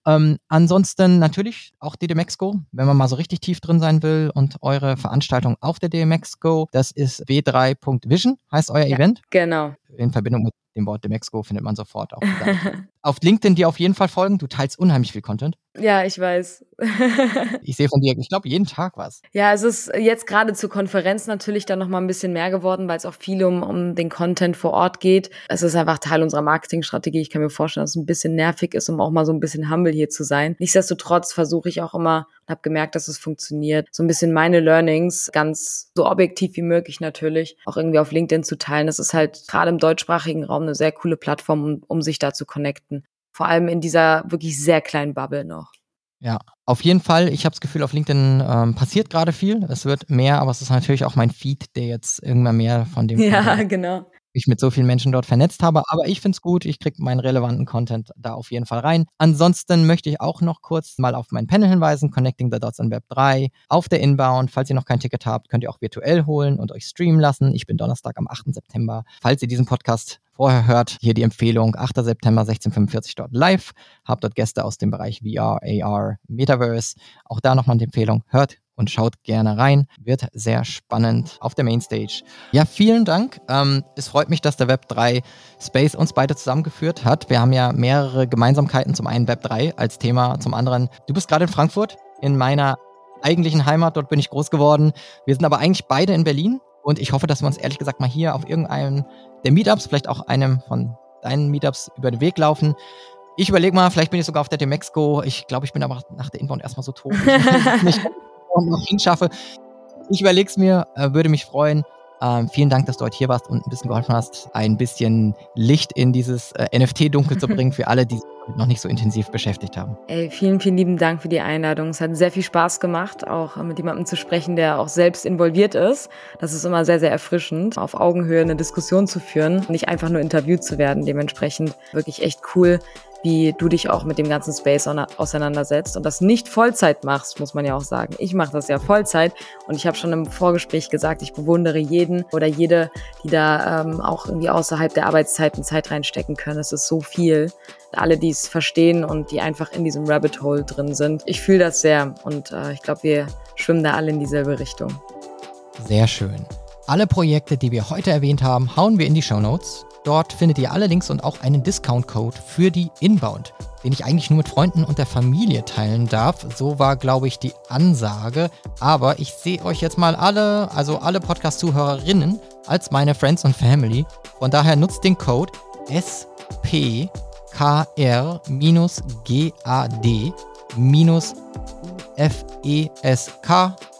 Ähm, ansonsten natürlich auch die DMXGO, wenn man mal so richtig tief drin sein will und eure Veranstaltung auf der DMXGO, das ist w3.vision, heißt euer ja, Event. Genau. In Verbindung mit dem Wort Demexco findet man sofort auf, auf LinkedIn dir auf jeden Fall folgen. Du teilst unheimlich viel Content. Ja, ich weiß. ich sehe von dir, ich glaube, jeden Tag was. Ja, es ist jetzt gerade zur Konferenz natürlich dann nochmal ein bisschen mehr geworden, weil es auch viel um, um den Content vor Ort geht. Es ist einfach Teil unserer Marketingstrategie. Ich kann mir vorstellen, dass es ein bisschen nervig ist, um auch mal so ein bisschen humble hier zu sein. Nichtsdestotrotz versuche ich auch immer und habe gemerkt, dass es funktioniert, so ein bisschen meine Learnings ganz so objektiv wie möglich natürlich auch irgendwie auf LinkedIn zu teilen. Das ist halt gerade im deutschsprachigen Raum eine sehr coole Plattform, um, um sich da zu connecten. Vor allem in dieser wirklich sehr kleinen Bubble noch. Ja, auf jeden Fall. Ich habe das Gefühl, auf LinkedIn ähm, passiert gerade viel. Es wird mehr, aber es ist natürlich auch mein Feed, der jetzt irgendwann mehr von dem. Ja, genau mich mit so vielen Menschen dort vernetzt habe. Aber ich finde es gut, ich kriege meinen relevanten Content da auf jeden Fall rein. Ansonsten möchte ich auch noch kurz mal auf mein Panel hinweisen, Connecting the Dots in Web 3. Auf der Inbound, falls ihr noch kein Ticket habt, könnt ihr auch virtuell holen und euch streamen lassen. Ich bin Donnerstag am 8. September. Falls ihr diesen Podcast vorher hört, hier die Empfehlung, 8. September 1645 dort live. Habt dort Gäste aus dem Bereich VR, AR, Metaverse. Auch da nochmal die Empfehlung, hört und schaut gerne rein. Wird sehr spannend auf der Mainstage. Ja, vielen Dank. Ähm, es freut mich, dass der Web3 Space uns beide zusammengeführt hat. Wir haben ja mehrere Gemeinsamkeiten. Zum einen Web3 als Thema, zum anderen, du bist gerade in Frankfurt, in meiner eigentlichen Heimat. Dort bin ich groß geworden. Wir sind aber eigentlich beide in Berlin. Und ich hoffe, dass wir uns ehrlich gesagt mal hier auf irgendeinem der Meetups, vielleicht auch einem von deinen Meetups über den Weg laufen. Ich überlege mal, vielleicht bin ich sogar auf der Demexco. Ich glaube, ich bin aber nach der Inbound erstmal so tot. Und noch hinschaffe. Ich überlege es mir, äh, würde mich freuen. Ähm, vielen Dank, dass du heute hier warst und ein bisschen geholfen hast, ein bisschen Licht in dieses äh, NFT-Dunkel zu bringen für alle, die sich noch nicht so intensiv beschäftigt haben. Ey, vielen, vielen lieben Dank für die Einladung. Es hat sehr viel Spaß gemacht, auch mit jemandem zu sprechen, der auch selbst involviert ist. Das ist immer sehr, sehr erfrischend, auf Augenhöhe eine Diskussion zu führen, nicht einfach nur interviewt zu werden. Dementsprechend wirklich echt cool, wie du dich auch mit dem ganzen Space auseinandersetzt und das nicht Vollzeit machst, muss man ja auch sagen. Ich mache das ja Vollzeit und ich habe schon im Vorgespräch gesagt, ich bewundere jeden oder jede, die da ähm, auch irgendwie außerhalb der Arbeitszeiten Zeit reinstecken können. Es ist so viel. Alle, die es verstehen und die einfach in diesem Rabbit Hole drin sind. Ich fühle das sehr und äh, ich glaube, wir schwimmen da alle in dieselbe Richtung. Sehr schön. Alle Projekte, die wir heute erwähnt haben, hauen wir in die Show Notes. Dort findet ihr alle Links und auch einen Discount-Code für die Inbound, den ich eigentlich nur mit Freunden und der Familie teilen darf. So war, glaube ich, die Ansage. Aber ich sehe euch jetzt mal alle, also alle Podcast-Zuhörerinnen, als meine Friends und Family. Von daher nutzt den Code SPKR-GAD-UFESK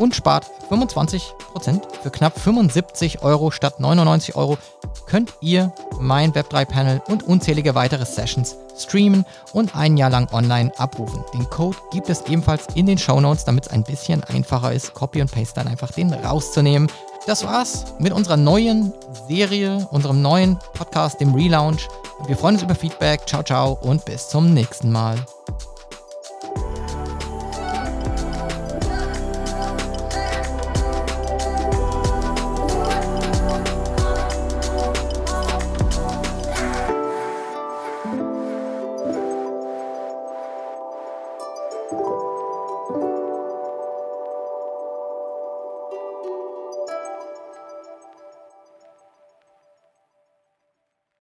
und spart 25% für knapp 75 Euro statt 99 Euro könnt ihr mein Web3-Panel und unzählige weitere Sessions streamen und ein Jahr lang online abrufen. Den Code gibt es ebenfalls in den Show Notes, damit es ein bisschen einfacher ist, Copy und Paste dann einfach den rauszunehmen. Das war's mit unserer neuen Serie, unserem neuen Podcast, dem Relaunch. Wir freuen uns über Feedback. Ciao, ciao und bis zum nächsten Mal.